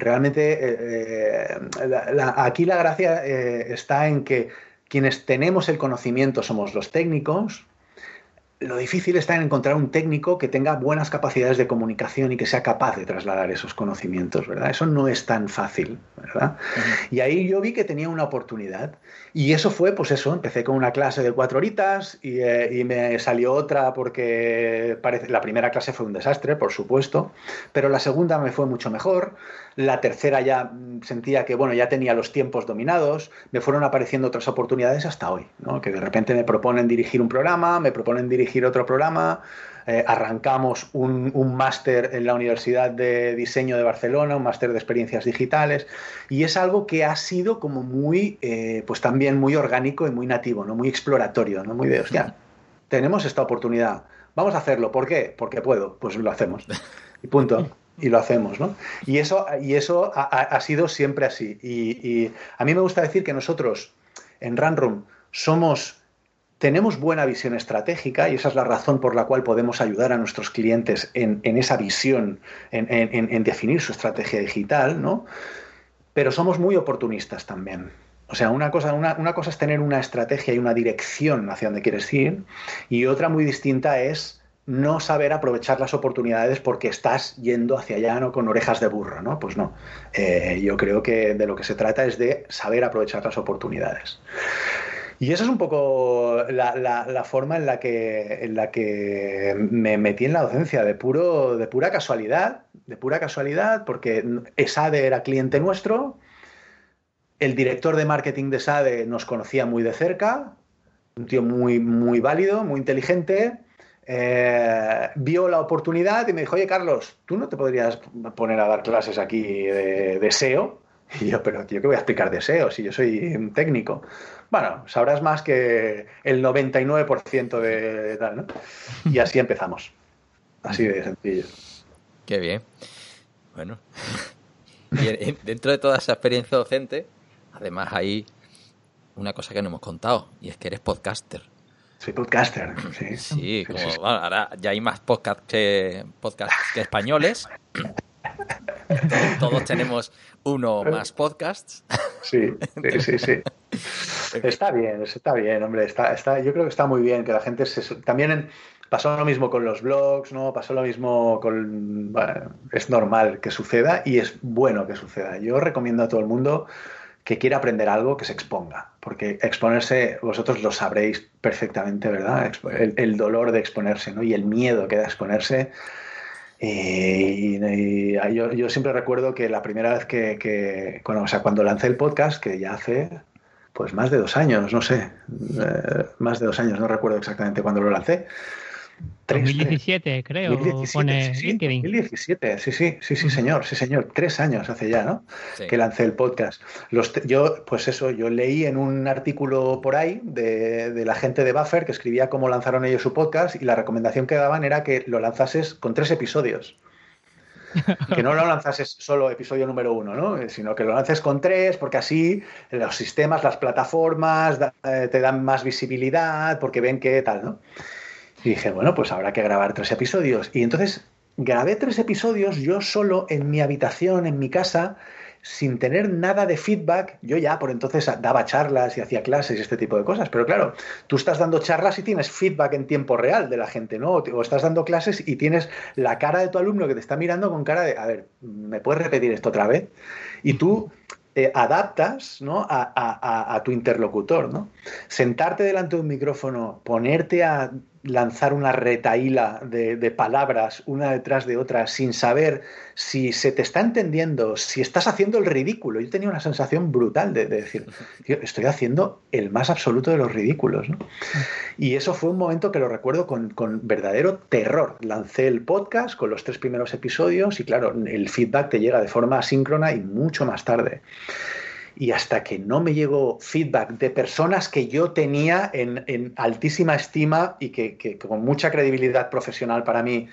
realmente eh, eh, aquí la gracia eh, está en que quienes tenemos el conocimiento somos los técnicos, lo difícil está en encontrar un técnico que tenga buenas capacidades de comunicación y que sea capaz de trasladar esos conocimientos, ¿verdad? Eso no es tan fácil, ¿verdad? Y ahí yo vi que tenía una oportunidad. Y eso fue, pues eso, empecé con una clase de cuatro horitas y, eh, me salió otra porque parece, la primera clase fue un desastre, por supuesto, pero la segunda me fue mucho mejor. La tercera ya mm, sentía que, bueno, ya tenía los tiempos dominados, me fueron apareciendo otras oportunidades hasta hoy, ¿no? Que de repente me proponen dirigir un programa, me proponen dirigir otro programa, eh, arrancamos un, máster en la Universidad de Diseño de Barcelona, un máster de experiencias digitales, y es algo que ha sido como muy, eh, pues también muy orgánico y muy nativo, ¿no? Muy exploratorio, ¿no? Muy de, hostia, tenemos esta oportunidad, vamos a hacerlo, ¿por qué? Porque puedo, pues lo hacemos. Y punto y lo hacemos, ¿no? Y eso, y eso ha, sido siempre así. Y, a mí me gusta decir que nosotros en Runroom somos, tenemos buena visión estratégica y esa es la razón por la cual podemos ayudar a nuestros clientes en, esa visión, en, definir su estrategia digital, ¿no? Pero somos muy oportunistas también. O sea, una cosa, una, una cosa es tener una estrategia y una dirección hacia donde quieres ir y otra muy distinta es no saber aprovechar las oportunidades porque estás yendo hacia allá no con orejas de burro, ¿no? Pues no. Eh, yo creo que de lo que se trata es de saber aprovechar las oportunidades. Y esa es un poco la, forma en la, que, en la que me metí en la docencia, de, puro, de pura casualidad, de pura casualidad, porque SADE era cliente nuestro, el director de marketing de SADE nos conocía muy de cerca, un tío muy, muy válido, muy inteligente, eh, vio la oportunidad y me dijo, oye Carlos, ¿tú no te podrías poner a dar clases aquí de, SEO? Y yo, pero tío, ¿qué voy a explicar de SEO si yo soy un técnico? Bueno, sabrás más que el 99% de tal, ¿no? Y así [laughs] empezamos. Así de sencillo. Qué bien. Bueno. [laughs] Y dentro de toda esa experiencia docente, además hay una cosa que no hemos contado, y es que eres podcaster. Soy podcaster, sí. Sí, como ahora ya hay más podcasts que, podcast que españoles. Todos, tenemos uno más podcasts. Sí, sí, sí, Está bien, está bien, hombre. Está, está, yo creo que está muy bien que la gente se... También pasó lo mismo con los blogs, ¿no? Pasó lo mismo con... es normal que suceda y es bueno que suceda. Yo recomiendo a todo el mundo que quiera aprender algo, que se exponga, porque exponerse, vosotros lo sabréis perfectamente, ¿verdad? El, dolor de exponerse, ¿no? Y el miedo que da exponerse. Y, yo, siempre recuerdo que la primera vez que, o sea, cuando lancé el podcast, que ya hace pues más de dos años, no sé, eh, más de dos años, no recuerdo exactamente cuándo lo lancé, 2017, creo. 2017, sí, 2017, sí, sí, sí, sí, señor, sí, señor. Tres años hace ya, ¿no? Que lancé el podcast. Los yo, pues eso, yo leí en un artículo por ahí de, de, la gente de Buffer que escribía cómo lanzaron ellos su podcast y la recomendación que daban era que lo lanzases con tres episodios. [laughs] que no lo lanzases solo episodio número uno, ¿no? sino que lo lances con tres, porque así los sistemas, las plataformas eh, te dan más visibilidad, porque ven que tal, ¿no? Y dije, bueno, pues habrá que grabar tres episodios. Y entonces grabé tres episodios yo solo en mi habitación, en mi casa, sin tener nada de feedback. Yo ya por entonces daba charlas y hacía clases y este tipo de cosas. Pero claro, tú estás dando charlas y tienes feedback en tiempo real de la gente, ¿no? O estás dando clases y tienes la cara de tu alumno que te está mirando con cara de, a ver, ¿me puedes repetir esto otra vez? Y tú te adaptas ¿no? a, a, tu interlocutor. ¿no? Sentarte delante de un micrófono, ponerte a lanzar una retaíla de, palabras una detrás de otra sin saber si se te está entendiendo, si estás haciendo el ridículo. Yo tenía una sensación brutal de, decir, estoy haciendo el más absoluto de los ridículos. Y eso fue un momento que lo recuerdo con, con, verdadero terror. Lancé el podcast con los tres primeros episodios y claro, el feedback te llega de forma asíncrona y mucho más tarde y hasta que no me llegó feedback de personas que yo tenía en, altísima estima y que, con mucha credibilidad profesional para mí,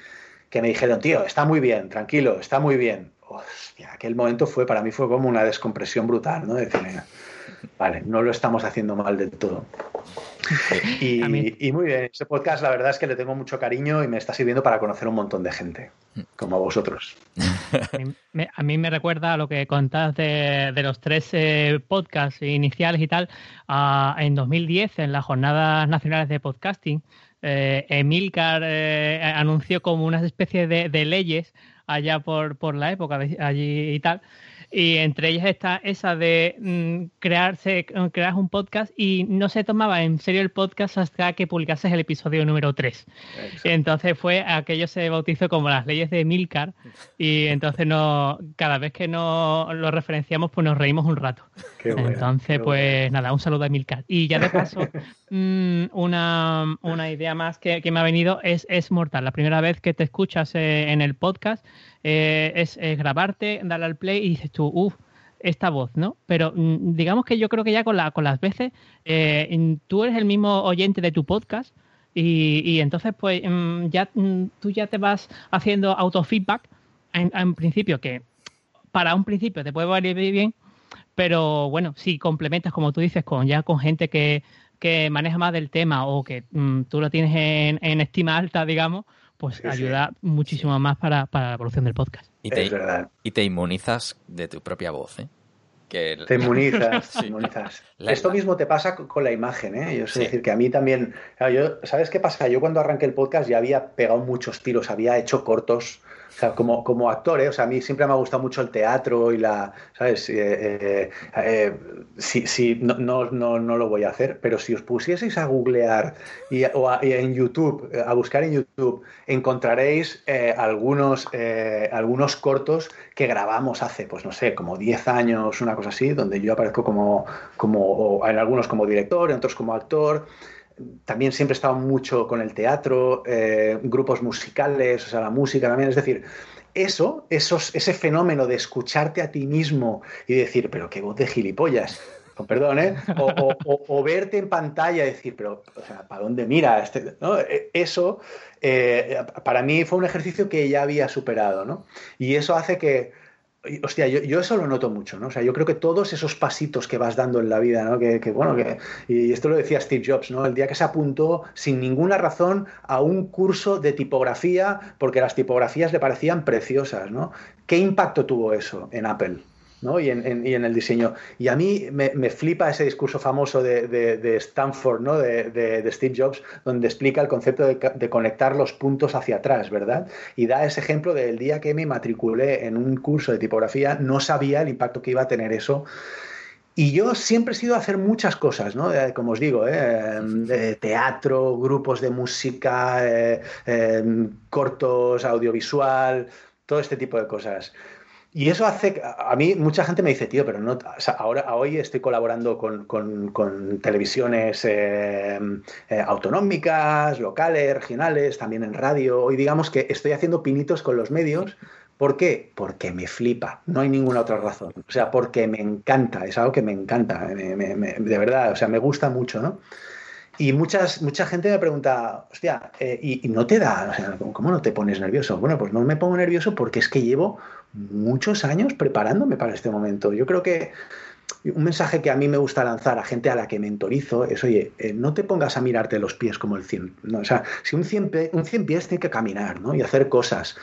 que me dijeron, tío, está muy bien, tranquilo, está muy bien. Hostia, aquel momento fue, para mí fue como una descompresión brutal, ¿no? Decir, vale, no lo estamos haciendo mal del todo. Y, muy bien, ese podcast la verdad es que le tengo mucho cariño y me está sirviendo para conocer un montón de gente, como a vosotros. A mí me, recuerda a lo que contás de, los tres eh, podcasts iniciales y tal. en 2010, en las Jornadas Nacionales de Podcasting, eh, Emilcar eh, anunció como una especie de, de leyes allá por, por la época allí y tal, y entre ellas está esa de mm, crearse, crear un podcast y no se tomaba en serio el podcast hasta que publicases el episodio número 3. Entonces fue aquello se bautizó como las leyes de Milcar y entonces no cada vez que no lo referenciamos pues nos reímos un rato. entonces pues nada, un saludo a Milcar. Y ya de paso [laughs] mm, una, una, idea más que, que, me ha venido es, es mortal. La primera vez que te escuchas eh, en el podcast eh, es, grabarte, darle al play y dices tú, uff, esta voz, ¿no? Pero mm, digamos que yo creo que ya con, la, con las veces eh, tú eres el mismo oyente de tu podcast y, entonces pues mm, ya mm, tú ya te vas haciendo autofeedback en, en principio que para un principio te puede valer bien, pero bueno, si complementas como tú dices con ya con gente que, que maneja más del tema o que tú lo tienes en, en estima alta, digamos, pues ayuda muchísimo más para, la evolución del podcast. Y te, y te inmunizas de tu propia voz, ¿eh? Que Te inmunizas, [laughs] inmunizas. Esto mismo te pasa con la imagen, ¿eh? Yo sé decir que a mí también. yo, ¿Sabes qué pasa? Yo cuando arranqué el podcast ya había pegado muchos tiros, había hecho cortos o sea, como, como actor, ¿eh? o sea, a mí siempre me ha gustado mucho el teatro y la, ¿sabes? Eh, eh, sí, sí, no, no, no, no, lo voy a hacer, pero si os pusieseis a googlear y, o en YouTube, a buscar en YouTube, encontraréis algunos, algunos cortos que grabamos hace, pues no sé, como 10 años, una cosa así, donde yo aparezco como, como en algunos como director, en otros como actor también siempre he estado mucho con el teatro, eh, grupos musicales, o sea, la música también. Es decir, eso, esos, ese fenómeno de escucharte a ti mismo y decir, pero qué voz de gilipollas, con perdón, ¿eh? O, verte en pantalla y decir, pero, o sea, ¿para dónde mira? Este? E, eso, eh, para mí fue un ejercicio que ya había superado, ¿no? Y eso hace que Hostia, yo, eso lo noto mucho, ¿no? O sea, yo creo que todos esos pasitos que vas dando en la vida, ¿no? Que, bueno, que, y esto lo decía Steve Jobs, ¿no? El día que se apuntó sin ninguna razón a un curso de tipografía porque las tipografías le parecían preciosas, ¿no? ¿Qué impacto tuvo eso en Apple? Y, en, el diseño. Y a mí me, flipa ese discurso famoso de, Stanford, ¿no? De, Steve Jobs, donde explica el concepto de, conectar los puntos hacia atrás, ¿verdad? Y da ese ejemplo del día que me matriculé en un curso de tipografía, no sabía el impacto que iba a tener eso. Y yo siempre he sido a hacer muchas cosas, ¿no? como os digo, ¿eh? teatro, grupos de música, eh, em, cortos, audiovisual, todo este tipo de cosas. Y eso hace, a mí mucha gente me dice, tío, pero no, ahora hoy estoy colaborando con, televisiones eh, eh, autonómicas, locales, regionales, también en radio. Hoy digamos que estoy haciendo pinitos con los medios. ¿Por qué? Porque me flipa, no hay ninguna otra razón. O sea, porque me encanta, es algo que me encanta, de verdad, o sea, me gusta mucho, ¿no? Y muchas, mucha gente me pregunta, hostia, eh, y, no te da, o sea, ¿cómo no te pones nervioso? Bueno, pues no me pongo nervioso porque es que llevo muchos años preparándome para este momento. Yo creo que un mensaje que a mí me gusta lanzar a gente a la que mentorizo es, oye, eh, no te pongas a mirarte los pies como el 100. ¿no? O sea, si un 100, un 100 pies tiene que caminar ¿no? y hacer cosas.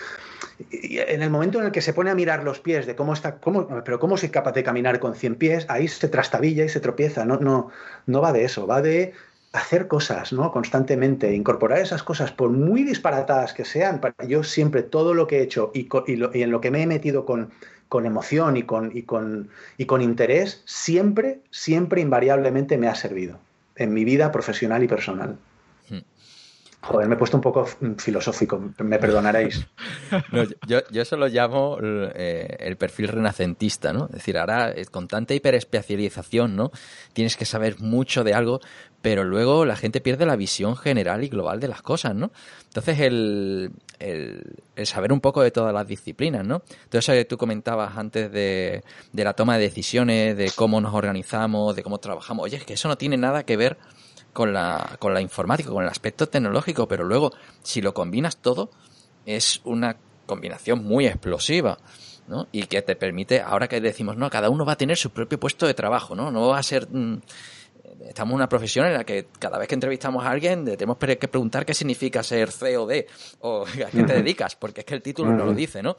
En el momento en el que se pone a mirar los pies de cómo está, cómo, pero cómo soy capaz de caminar con 100 pies, ahí se trastabilla y se tropieza. No, no, no va de eso, va de hacer cosas, ¿no? Constantemente, incorporar esas cosas, por muy disparatadas que sean, yo siempre todo lo que he hecho y, y, en lo que me he metido con, con emoción y con, y, con, y con interés, siempre, siempre invariablemente me ha servido en mi vida profesional y personal. Joder, me he puesto un poco filosófico, me perdonaréis. [laughs] yo, yo, eso lo llamo eh, el perfil renacentista, ¿no? Es decir, ahora eh, con tanta hiperespecialización, ¿no? Tienes que saber mucho de algo, pero luego la gente pierde la visión general y global de las cosas, ¿no? Entonces, el, el, saber un poco de todas las disciplinas, ¿no? Eso que tú comentabas antes de, de la toma de decisiones, de cómo nos organizamos, de cómo trabajamos. Oye, es que eso no tiene nada que ver con la, con la informática, con el aspecto tecnológico, pero luego, si lo combinas todo, es una combinación muy explosiva. ¿no? Y que te permite, ahora que decimos, no, cada uno va a tener su propio puesto de trabajo, ¿no? No va a ser mm, estamos en una profesión en la que cada vez que entrevistamos a alguien tenemos que preguntar qué significa ser COD o [laughs] a qué te dedicas, porque es que el título no lo dice, ¿no?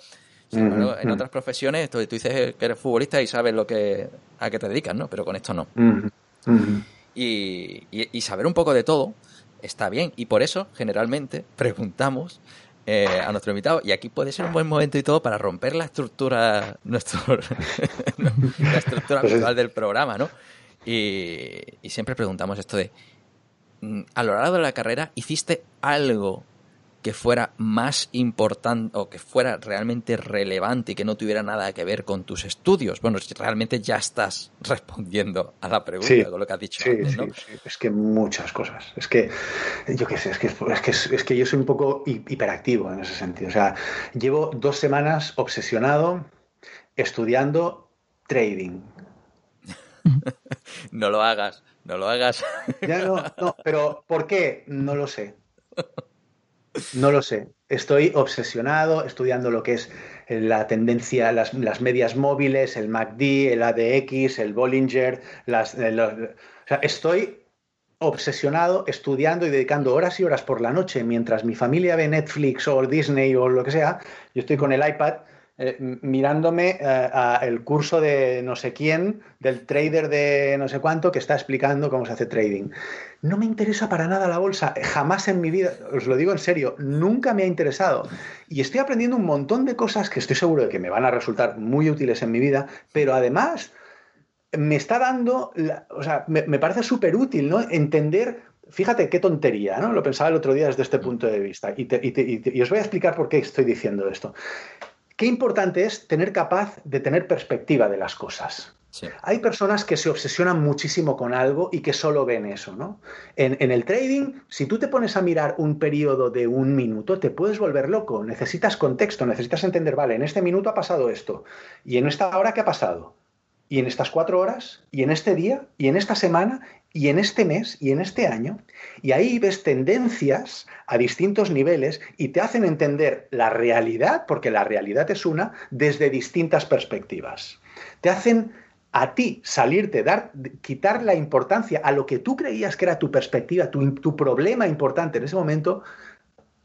en otras profesiones tú, dices que eres futbolista y sabes lo que a qué te dedicas, ¿no? Pero con esto no. Y, saber un poco de todo está bien. Y por eso, generalmente, [laughs] preguntamos eh, a nuestro invitado. Y aquí puede ser un buen momento y todo para romper la estructura, [laughs] nuestro, la estructura pues habitual del programa, ¿no? Y, y, siempre preguntamos esto de, mm, a lo largo de la carrera, ¿hiciste algo que fuera más importante o que fuera realmente relevante y que no tuviera nada que ver con tus estudios. Bueno, realmente ya estás [laughs] respondiendo a la pregunta con lo que has dicho antes, ¿no? Sí, es que muchas cosas. Es que, yo qué sé, es que, es, que, es que yo soy un poco hiperactivo en ese sentido. O sea, llevo dos semanas obsesionado estudiando trading. [laughs] no lo hagas, no lo hagas. ya no, no, pero ¿por qué? No lo sé. [laughs] No lo sé. Estoy obsesionado estudiando lo que es la tendencia, las, medias móviles, el MACD, el ADX, el Bollinger. Las, eh, estoy obsesionado estudiando y dedicando horas y horas por la noche mientras mi familia ve Netflix o Disney o lo que sea. Yo estoy con el iPad eh, mirándome eh, el curso de no sé quién, del trader de no sé cuánto, que está explicando cómo se hace trading. No me interesa para nada la bolsa, jamás en mi vida, os lo digo en serio, nunca me ha interesado. Y estoy aprendiendo un montón de cosas que estoy seguro de que me van a resultar muy útiles en mi vida, pero además me está dando, o sea, me, parece súper útil, ¿no? Entender fíjate qué tontería, ¿no? Lo pensaba el otro día desde este punto de vista. Y, y, os voy a explicar por qué estoy diciendo esto qué importante es tener capaz de tener perspectiva de las cosas. Hay personas que se obsesionan muchísimo con algo y que solo ven eso, ¿no? En, en, el trading, si tú te pones a mirar un periodo de un minuto, te puedes volver loco. Necesitas contexto, necesitas entender, vale, en este minuto ha pasado esto. ¿Y en esta hora qué ha pasado? ¿Y en estas cuatro horas? ¿Y en este día? ¿Y en esta semana? Y en este mes y en este año, y ahí ves tendencias a distintos niveles y te hacen entender la realidad, porque la realidad es una, desde distintas perspectivas. Te hacen a ti salirte, dar, quitar la importancia a lo que tú creías que era tu perspectiva, tu, problema importante en ese momento,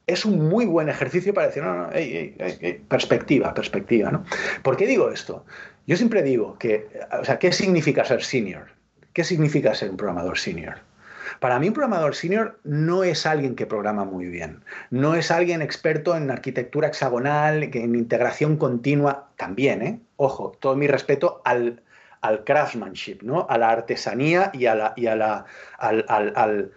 es un muy buen ejercicio para decir, no, no, perspectiva, perspectiva, ¿no? ¿Por qué digo esto? Yo siempre digo que, o sea, ¿qué significa ser senior? ¿Qué significa ser un programador senior? Para mí un programador senior no es alguien que programa muy bien, no es alguien experto en arquitectura hexagonal, en integración continua, también, ¿eh? Ojo, todo mi respeto al, craftsmanship, ¿no? A la artesanía y a, la, y a, la, al,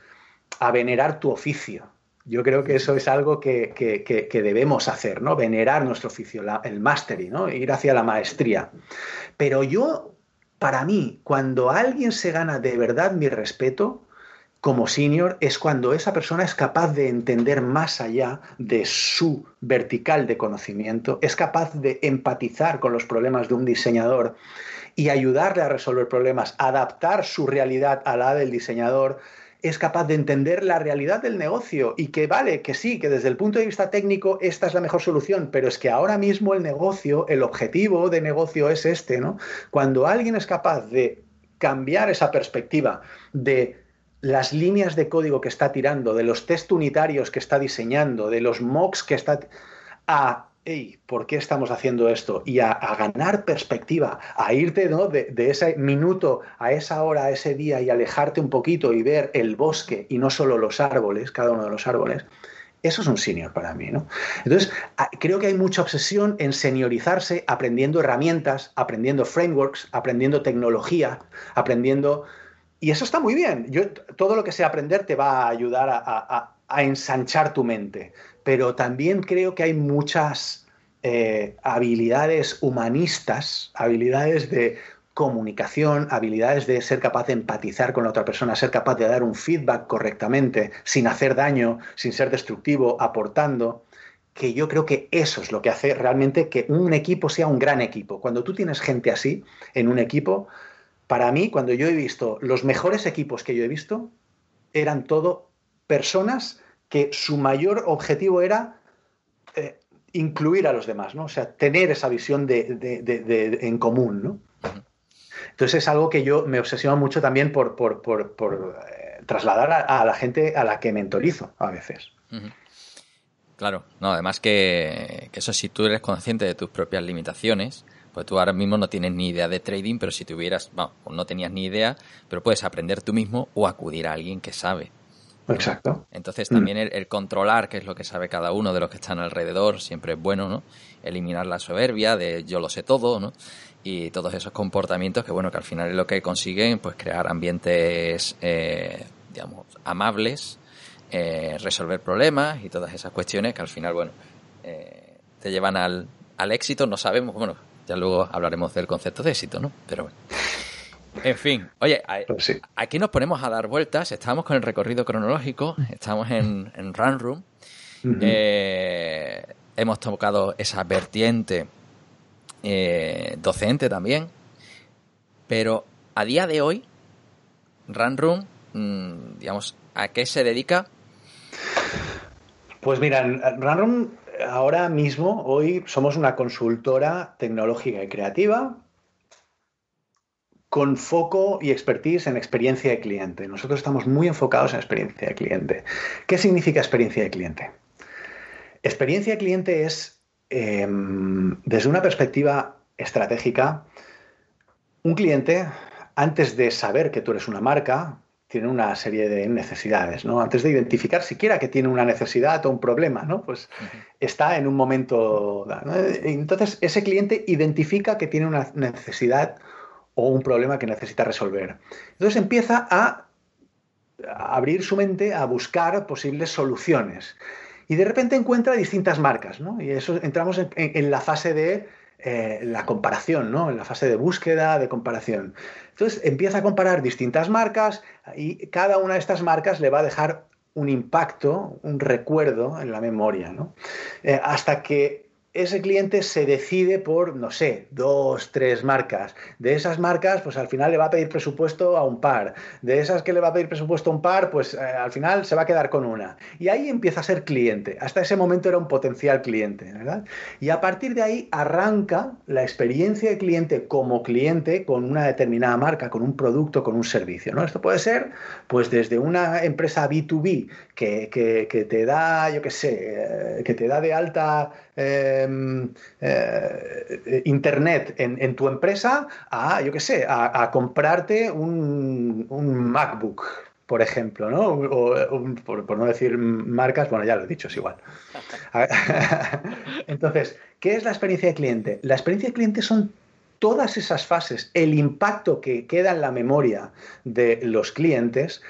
a venerar tu oficio. Yo creo que eso es algo que, debemos hacer, ¿no? Venerar nuestro oficio, el mastery, ¿no? Ir hacia la maestría. Pero yo para mí, cuando alguien se gana de verdad mi respeto como senior, es cuando esa persona es capaz de entender más allá de su vertical de conocimiento, es capaz de empatizar con los problemas de un diseñador y ayudarle a resolver problemas, adaptar su realidad a la del diseñador, es capaz de entender la realidad del negocio y que vale, que sí, que desde el punto de vista técnico esta es la mejor solución, pero es que ahora mismo el negocio, el objetivo de negocio es este, ¿no? Cuando alguien es capaz de cambiar esa perspectiva de las líneas de código que está tirando, de los test unitarios que está diseñando, de los mocks que está a hey, ¿por qué estamos haciendo esto? Y a, ganar perspectiva, a irte ¿no? de, ese minuto a esa hora, a ese día y alejarte un poquito y ver el bosque y no solo los árboles, cada uno de los árboles. Eso es un senior para mí, ¿no? Entonces, creo que hay mucha obsesión en seniorizarse aprendiendo herramientas, aprendiendo frameworks, aprendiendo tecnología, aprendiendo... Y eso está muy bien. Yo, todo lo que sea aprender te va a ayudar a ensanchar tu mente pero también creo que hay muchas eh, habilidades humanistas, habilidades de comunicación, habilidades de ser capaz de empatizar con la otra persona, ser capaz de dar un feedback correctamente, sin hacer daño, sin ser destructivo, aportando, que yo creo que eso es lo que hace realmente que un equipo sea un gran equipo. Cuando tú tienes gente así en un equipo, para mí, cuando yo he visto los mejores equipos que yo he visto, eran todo personas que su mayor objetivo era eh, incluir a los demás, ¿no? O sea, tener esa visión de, en común, ¿no? Entonces es algo que yo me obsesiono mucho también por, por, eh, trasladar a, la gente a la que mentorizo a veces. Claro, no, además que, eso si tú eres consciente de tus propias limitaciones, pues tú ahora mismo no tienes ni idea de trading, pero si tuvieras, pues no tenías ni idea, pero puedes aprender tú mismo o acudir a alguien que sabe. Exacto. Entonces también mm. el, controlar qué es lo que sabe cada uno de los que están alrededor siempre es bueno, ¿no? Eliminar la soberbia de yo lo sé todo, ¿no? Y todos esos comportamientos que, bueno, que al final es lo que consiguen, pues crear ambientes, eh, digamos, amables, eh, resolver problemas y todas esas cuestiones que al final, bueno, eh, te llevan al, al éxito. No sabemos, bueno, ya luego hablaremos del concepto de éxito, ¿no? Pero bueno. En fin, oye, pues aquí nos ponemos a dar vueltas, estamos con el recorrido cronológico, estamos en, Run Room, eh, hemos tocado esa vertiente docente también, pero a día de hoy, Run Room, mm, digamos, ¿a qué se dedica? Pues mira, Runroom ahora mismo, hoy somos una consultora tecnológica y creativa con foco y expertise en experiencia de cliente. Nosotros estamos muy enfocados en experiencia de cliente. ¿Qué significa experiencia de cliente? Experiencia de cliente es, em, desde una perspectiva estratégica, un cliente, antes de saber que tú eres una marca, tiene una serie de necesidades, ¿no? Antes de identificar siquiera que tiene una necesidad o un problema, ¿no? Pues está en un momento... Entonces, ese cliente identifica que tiene una necesidad o un problema que necesita resolver. Entonces empieza a, abrir su mente a buscar posibles soluciones. Y de repente encuentra distintas marcas, ¿no? Y eso entramos en la fase de eh, la comparación, ¿no? En la fase de búsqueda, de comparación. Entonces empieza a comparar distintas marcas y cada una de estas marcas le va a dejar un impacto, un recuerdo en la memoria, ¿no? Eh, hasta que ese cliente se decide por, no sé, dos, tres marcas. De esas marcas, pues al final le va a pedir presupuesto a un par. De esas que le va a pedir presupuesto a un par, pues eh, al final se va a quedar con una. Y ahí empieza a ser cliente. Hasta ese momento era un potencial cliente, ¿verdad? Y a partir de ahí arranca la experiencia de cliente como cliente con una determinada marca, con un producto, con un servicio, ¿no? Esto puede ser, pues desde una empresa B2B que, que te da, yo qué sé, eh, que te da de alta Em, eh, internet en, tu empresa a, yo qué sé, a, comprarte un, MacBook, por ejemplo, ¿no? O, por, no decir marcas, bueno, ya lo he dicho, es igual. [laughs] [laughs] Entonces, ¿qué es la experiencia de cliente? La experiencia de cliente son todas esas fases, el impacto que queda en la memoria de los clientes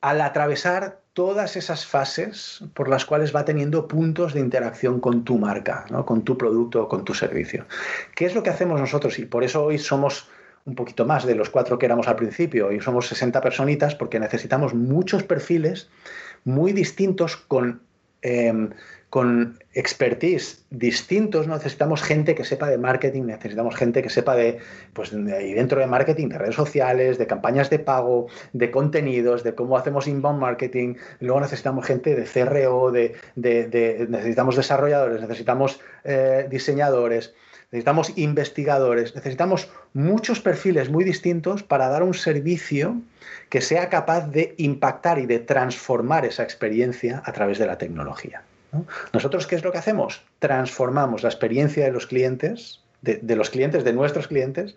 al atravesar todas esas fases por las cuales va teniendo puntos de interacción con tu marca, con tu producto o con tu servicio. ¿Qué es lo que hacemos nosotros? Y por eso hoy somos un poquito más de los cuatro que éramos al principio, y somos 60 personitas porque necesitamos muchos perfiles muy distintos con em, con expertise distintos, necesitamos gente que sepa de marketing, necesitamos gente que sepa de, pues, y dentro de marketing, de redes sociales, de campañas de pago, de contenidos, de cómo hacemos inbound marketing, luego necesitamos gente de CRO, de, necesitamos desarrolladores, necesitamos eh, diseñadores, necesitamos investigadores, necesitamos muchos perfiles muy distintos para dar un servicio que sea capaz de impactar y de transformar esa experiencia a través de la tecnología. Nosotros, ¿qué es lo que hacemos? Transformamos la experiencia de los clientes, de, los clientes, de nuestros clientes,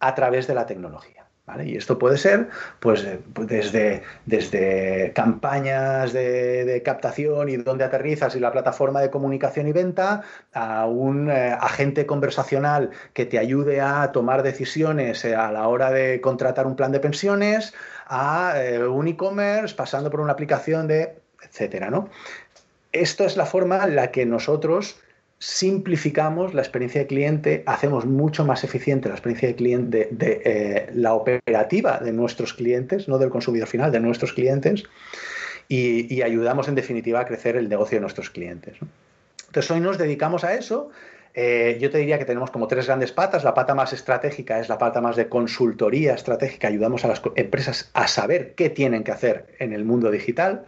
a través de la tecnología. Y esto puede ser pues, eh, pues, desde, desde campañas de, captación y donde aterrizas y la plataforma de comunicación y venta, a un eh, agente conversacional que te ayude a tomar decisiones eh, a la hora de contratar un plan de pensiones, a un e-commerce, pasando por una aplicación de etcétera, ¿no? Esto es la forma en la que nosotros simplificamos la experiencia de cliente, hacemos mucho más eficiente la experiencia de cliente, de, eh, la operativa de nuestros clientes, no del consumidor final, de nuestros clientes, y, ayudamos en definitiva a crecer el negocio de nuestros clientes. Entonces hoy nos dedicamos a eso. Eh, yo te diría que tenemos como tres grandes patas. La pata más estratégica es la pata más de consultoría estratégica. Ayudamos a las empresas a saber qué tienen que hacer en el mundo digital.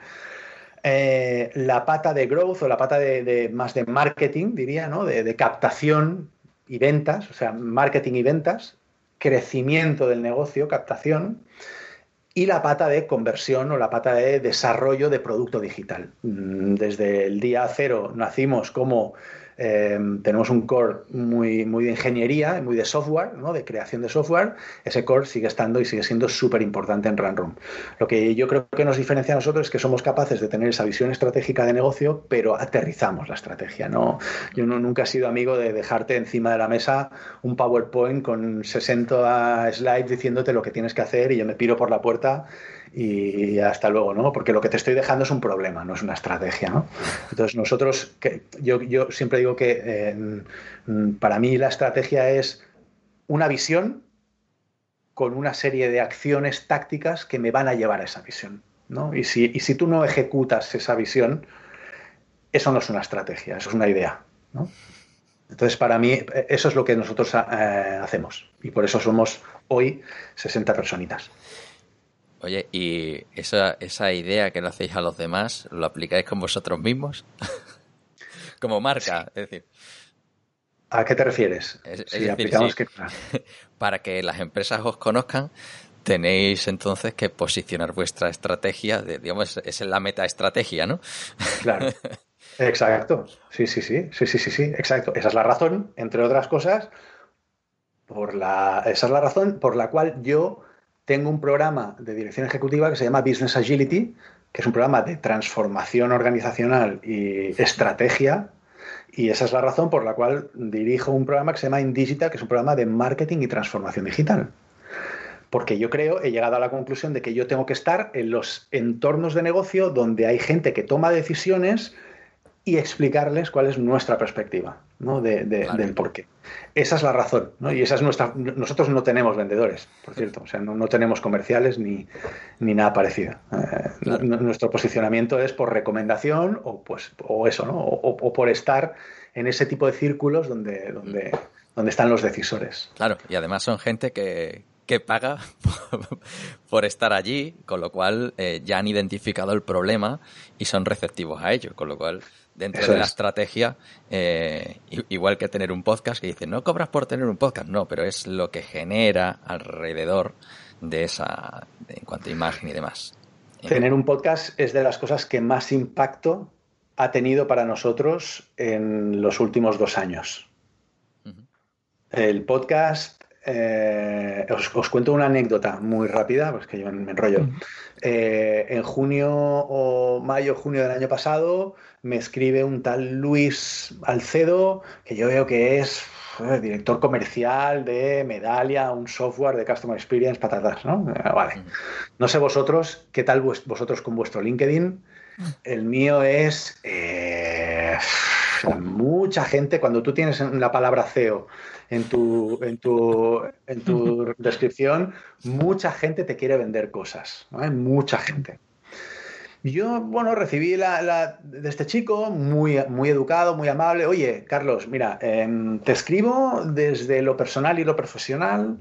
Eh, la pata de growth o la pata de, más de marketing, diría, ¿no? De, captación y ventas, o sea, marketing y ventas, crecimiento del negocio, captación, y la pata de conversión o la pata de desarrollo de producto digital. Mm, desde el día cero nacimos como Em, tenemos un core muy, muy de ingeniería, muy de software, ¿no? de creación de software. Ese core sigue estando y sigue siendo súper importante en RunRoom. Lo que yo creo que nos diferencia a nosotros es que somos capaces de tener esa visión estratégica de negocio, pero aterrizamos la estrategia. ¿no? Yo nunca he sido amigo de dejarte encima de la mesa un PowerPoint con 60 slides diciéndote lo que tienes que hacer y yo me piro por la puerta y hasta luego, ¿no? Porque lo que te estoy dejando es un problema, no es una estrategia, ¿no? Entonces nosotros, yo, yo siempre digo que eh, para mí la estrategia es una visión con una serie de acciones tácticas que me van a llevar a esa visión, ¿no? Y si, y si tú no ejecutas esa visión, eso no es una estrategia, eso es una idea, ¿no? Entonces, para mí, eso es lo que nosotros eh, hacemos. Y por eso somos hoy 60 personitas. Oye, ¿y esa, esa idea que lo hacéis a los demás, lo aplicáis con vosotros mismos? [laughs] Como marca, es decir. ¿A qué te refieres? si aplicamos [laughs] Para que las empresas os conozcan, tenéis entonces que posicionar vuestra estrategia, de, digamos, es la metaestrategia, ¿no? Claro. [laughs] Exacto. Sí, sí, sí, sí, sí, sí, sí, exacto. Esa es la razón, entre otras cosas, por la, esa es la razón por la cual yo tengo un programa de dirección ejecutiva que se llama Business Agility, que es un programa de transformación organizacional y estrategia. Y esa es la razón por la cual dirijo un programa que se llama InDigital, que es un programa de marketing y transformación digital. Porque yo creo, he llegado a la conclusión de que yo tengo que estar en los entornos de negocio donde hay gente que toma decisiones y explicarles cuál es nuestra perspectiva ¿no? de, del por qué. Esa es la razón, ¿no? Y esa es nuestra. Nosotros no tenemos vendedores, por cierto, o sea, no, tenemos comerciales ni, ni nada parecido. Eh, nuestro posicionamiento es por recomendación o pues o eso, ¿no? O, por estar en ese tipo de círculos donde, donde, donde están los decisores. Claro, y además son gente que, que paga [laughs] por estar allí, con lo cual eh, ya han identificado el problema y son receptivos a ello, con lo cual dentro de la estrategia, eh, igual que tener un podcast que dice, no cobras por tener un podcast, no, pero es lo que genera alrededor de esa, en cuanto a imagen y demás. Tener un podcast es de las cosas que más impacto ha tenido para nosotros en los últimos dos años. El podcast, eh, os, cuento una anécdota muy rápida, pues que yo me enrollo. Eh, en junio o mayo, junio del año pasado, me escribe un tal Luis Alcedo, que yo veo que es eh, director comercial de Medalia, un software de Customer Experience, patatas, ¿no? Vale. No sé vosotros, ¿qué tal vosotros con vuestro LinkedIn? El mío es mucha gente, cuando tú tienes la palabra CEO en tu, en tu, en tu descripción, mucha gente te quiere vender cosas. Mucha gente. Yo, bueno, recibí la, de este chico, muy, muy educado, muy amable. Oye, Carlos, mira, em, te escribo desde lo personal y lo profesional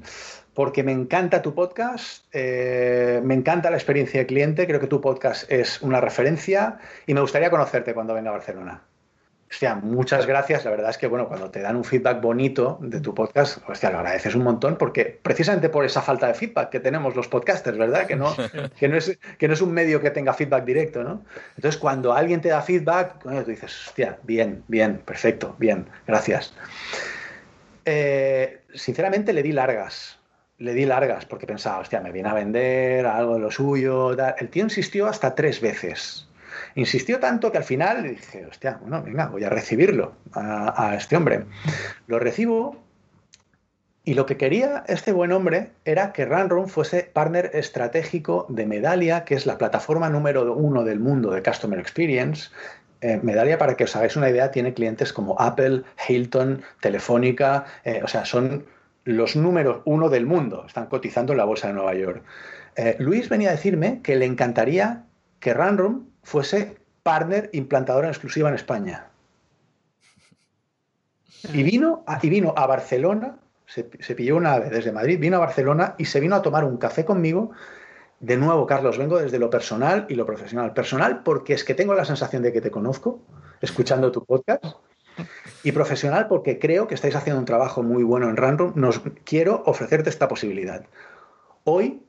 porque me encanta tu podcast, eh, me encanta la experiencia de cliente, creo que tu podcast es una referencia y me gustaría conocerte cuando venga a Barcelona. Hostia, muchas gracias. La verdad es que, bueno, cuando te dan un feedback bonito de tu podcast, hostia, lo agradeces un montón porque precisamente por esa falta de feedback que tenemos los podcasters, ¿verdad? Que no, que no, es, que no es un medio que tenga feedback directo, ¿no? Entonces, cuando alguien te da feedback, tú dices, hostia, bien, bien, perfecto, bien, gracias. Eh, sinceramente, le di largas. Le di largas porque pensaba, hostia, me viene a vender algo de lo suyo. El tío insistió hasta tres veces Insistió tanto que al final dije, hostia, bueno, venga, voy a recibirlo a, este hombre. Lo recibo y lo que quería este buen hombre era que Runrun fuese partner estratégico de Medalia, que es la plataforma número uno del mundo de Customer Experience. Eh, Medalia, para que os hagáis una idea, tiene clientes como Apple, Hilton, Telefónica, eh, o sea, son los números uno del mundo, están cotizando en la bolsa de Nueva York. Eh, Luis venía a decirme que le encantaría que Runroom fuese partner implantador en exclusiva en España. Y vino a, y vino a Barcelona, se, pilló una ave desde Madrid, vino a Barcelona y se vino a tomar un café conmigo. De nuevo, Carlos, vengo desde lo personal y lo profesional. Personal porque es que tengo la sensación de que te conozco, escuchando tu podcast. y profesional porque creo que estáis haciendo un trabajo muy bueno en Random. Nos quiero ofrecerte esta posibilidad. Hoy,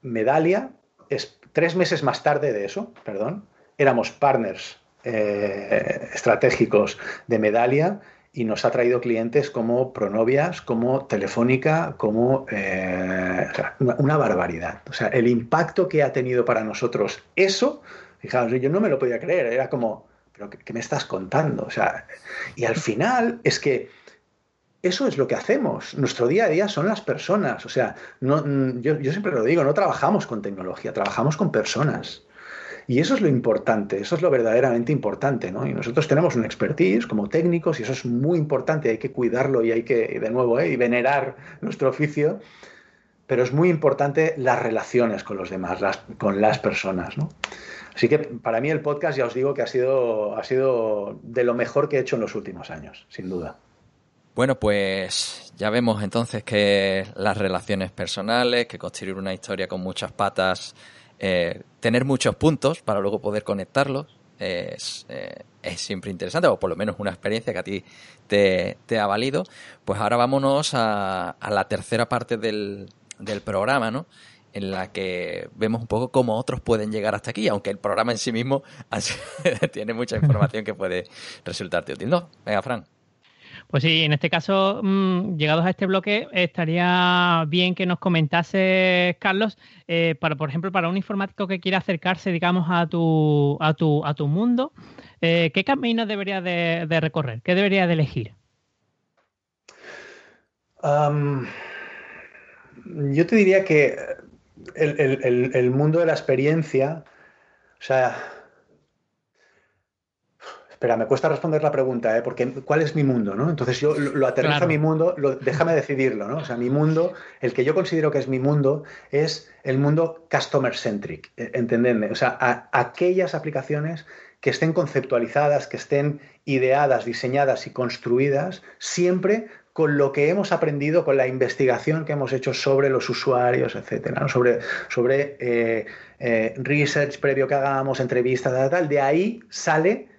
Medalia, es tres meses más tarde de eso, perdón, éramos partners eh, estratégicos de Medalia y nos ha traído clientes como Pronovias, como Telefónica, como eh, una, barbaridad. O sea, el impacto que ha tenido para nosotros eso, fijaos, yo no me lo podía creer, era como, pero ¿qué, me estás contando? O sea, y al final es que eso es lo que hacemos. Nuestro día a día son las personas. O sea, no, yo, yo siempre lo digo, no trabajamos con tecnología, trabajamos con personas. Y eso es lo importante, eso es lo verdaderamente importante, ¿no? Y nosotros tenemos un expertise como técnicos y eso es muy importante, hay que cuidarlo y hay que, de nuevo, ¿eh? y venerar nuestro oficio, pero es muy importante las relaciones con los demás, las, con las personas, ¿no? Así que para mí el podcast ya os digo que ha sido, ha sido de lo mejor que he hecho en los últimos años, sin duda. Bueno, pues ya vemos entonces que las relaciones personales, que construir una historia con muchas patas eh, tener muchos puntos para luego poder conectarlos es, eh, es, siempre interesante, o por lo menos una experiencia que a ti te, ha valido. Pues ahora vámonos a, a la tercera parte del, del programa, ¿no? en la que vemos un poco cómo otros pueden llegar hasta aquí, aunque el programa en sí mismo [laughs] tiene mucha información que puede resultarte útil. No, venga, Fran. Pues sí, en este caso, mm, llegados a este bloque, estaría bien que nos comentase, Carlos, eh, para, por ejemplo, para un informático que quiera acercarse, digamos, a tu, a tu, a tu mundo, eh, ¿qué camino debería de, recorrer? ¿Qué debería de elegir? yo te diría que el mundo de la experiencia, o sea, Espera, me cuesta responder la pregunta, ¿eh? porque ¿cuál es mi mundo? ¿no? Entonces yo lo, aterrizo a mi mundo, déjame decidirlo, ¿no? O sea, mi mundo, el que yo considero que es mi mundo, es el mundo customer centric, eh, entendedme. O sea, aquellas aplicaciones que estén conceptualizadas, que estén ideadas, diseñadas y construidas siempre con lo que hemos aprendido, con la investigación que hemos hecho sobre los usuarios, etcétera, sobre, sobre eh, eh, research previo que hagamos, entrevistas, tal, tal, de ahí sale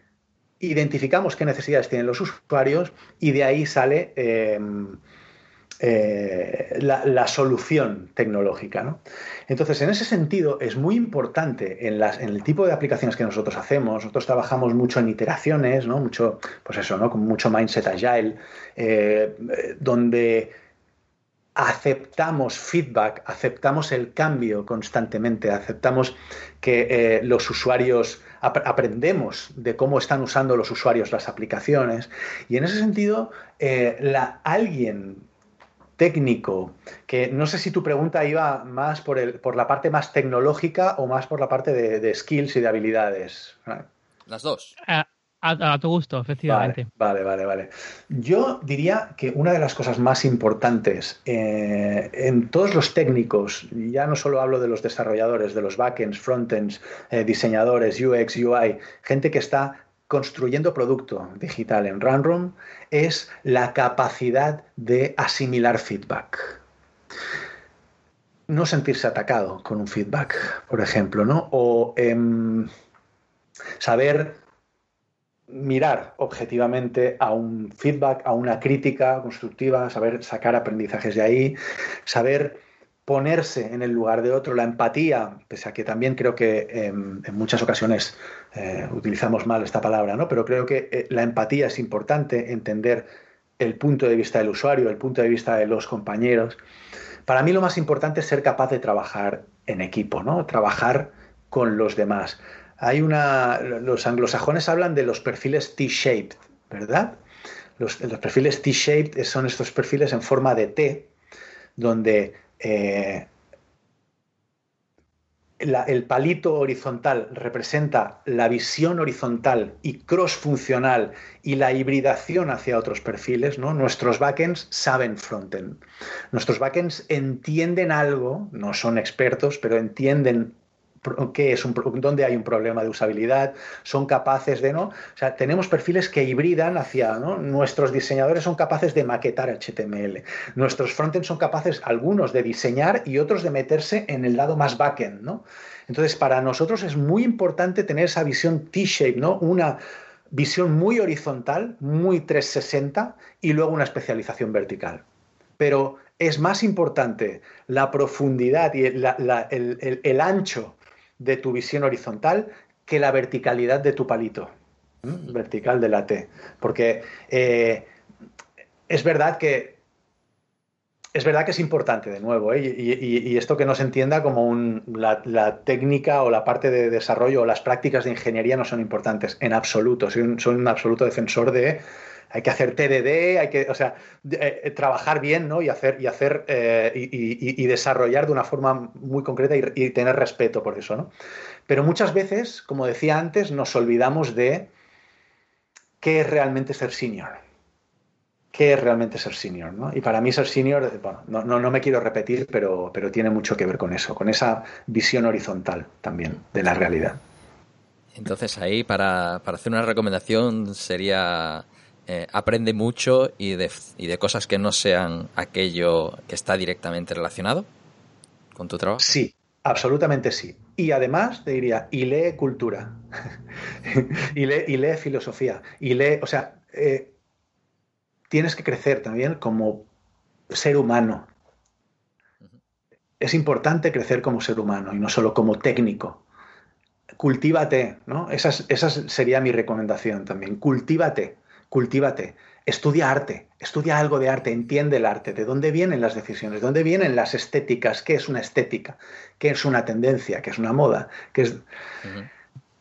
identificamos qué necesidades tienen los usuarios y de ahí sale em, eh, la, solución tecnológica. Entonces, en ese sentido, es muy importante en, el tipo de aplicaciones que nosotros hacemos. Nosotros trabajamos mucho en iteraciones, ¿no? mucho, pues eso, ¿no? con mucho mindset agile, eh, donde aceptamos feedback, aceptamos el cambio constantemente, aceptamos que eh, los usuarios aprendemos de cómo están usando los usuarios las aplicaciones y en ese sentido eh, la, alguien técnico, que no sé si tu pregunta iba más por, el, por la parte más tecnológica o más por la parte de, skills y de habilidades. Las dos. Ah, a, tu gusto, efectivamente. Vale, vale, vale, Yo diría que una de las cosas más importantes eh, en todos los técnicos, ya no solo hablo de los desarrolladores, de los backends, frontends, eh, diseñadores, UX, UI, gente que está construyendo producto digital en Runroom, es la capacidad de asimilar feedback no sentirse atacado con un feedback, por ejemplo, ¿no? O em, saber mirar objetivamente a un feedback, a una crítica constructiva, saber sacar aprendizajes de ahí, saber ponerse en el lugar de otro, la empatía, pese a que también creo que em, en muchas ocasiones eh, utilizamos mal esta palabra, ¿no? pero creo que eh, la empatía es importante, entender el punto de vista del usuario, el punto de vista de los compañeros. Para mí lo más importante es ser capaz de trabajar en equipo, ¿no? trabajar con los demás hay una. Los anglosajones hablan de los perfiles T-shaped, ¿verdad? Los, perfiles T-shaped son estos perfiles en forma de T, donde eh, el palito horizontal representa la visión horizontal y cross-funcional y la hibridación hacia otros perfiles. Nuestros backends saben frontend. Nuestros backends entienden algo, no son expertos, pero entienden qué es un, dónde hay un problema de usabilidad, son capaces de, ¿no? O sea, tenemos perfiles que hibridan hacia, ¿no? Nuestros diseñadores son capaces de maquetar HTML, nuestros frontends son capaces, algunos, de diseñar y otros de meterse en el lado más backend, ¿no? Entonces, para nosotros es muy importante tener esa visión T-shape, ¿no? Una visión muy horizontal, muy 360 y luego una especialización vertical. Pero es más importante la profundidad y el, ancho de tu visión horizontal que la verticalidad de tu palito, vertical de la T. Porque eh, es verdad que es verdad que es importante, de nuevo, ¿eh? y, esto que no se entienda como la, técnica o la parte de desarrollo o las prácticas de ingeniería no son importantes, en absoluto. Soy un, absoluto defensor de hay que hacer TDD, hay que, o sea, eh, trabajar bien, ¿no? Y hacer, y hacer eh, y, desarrollar de una forma muy concreta y, tener respeto por eso, ¿no? Pero muchas veces, como decía antes, nos olvidamos de qué es realmente ser senior qué es realmente ser senior. ¿no? Y para mí ser senior, bueno, no, no, me quiero repetir, pero, pero tiene mucho que ver con eso, con esa visión horizontal también de la realidad. Entonces ahí para, para hacer una recomendación sería eh, aprende mucho y de, y de cosas que no sean aquello que está directamente relacionado con tu trabajo. Sí, absolutamente sí. Y además te diría, y lee cultura, [laughs] y, lee, y lee filosofía, y lee, o sea, eh, tienes que crecer también como ser humano. Es importante crecer como ser humano y no solo como técnico. Cultívate, ¿no? Esa, esa sería mi recomendación también. Cultívate, cultívate. Estudia arte, estudia algo de arte, entiende el arte, de dónde vienen las decisiones, de dónde vienen las estéticas, qué es una estética, qué es una tendencia, qué es una moda, qué es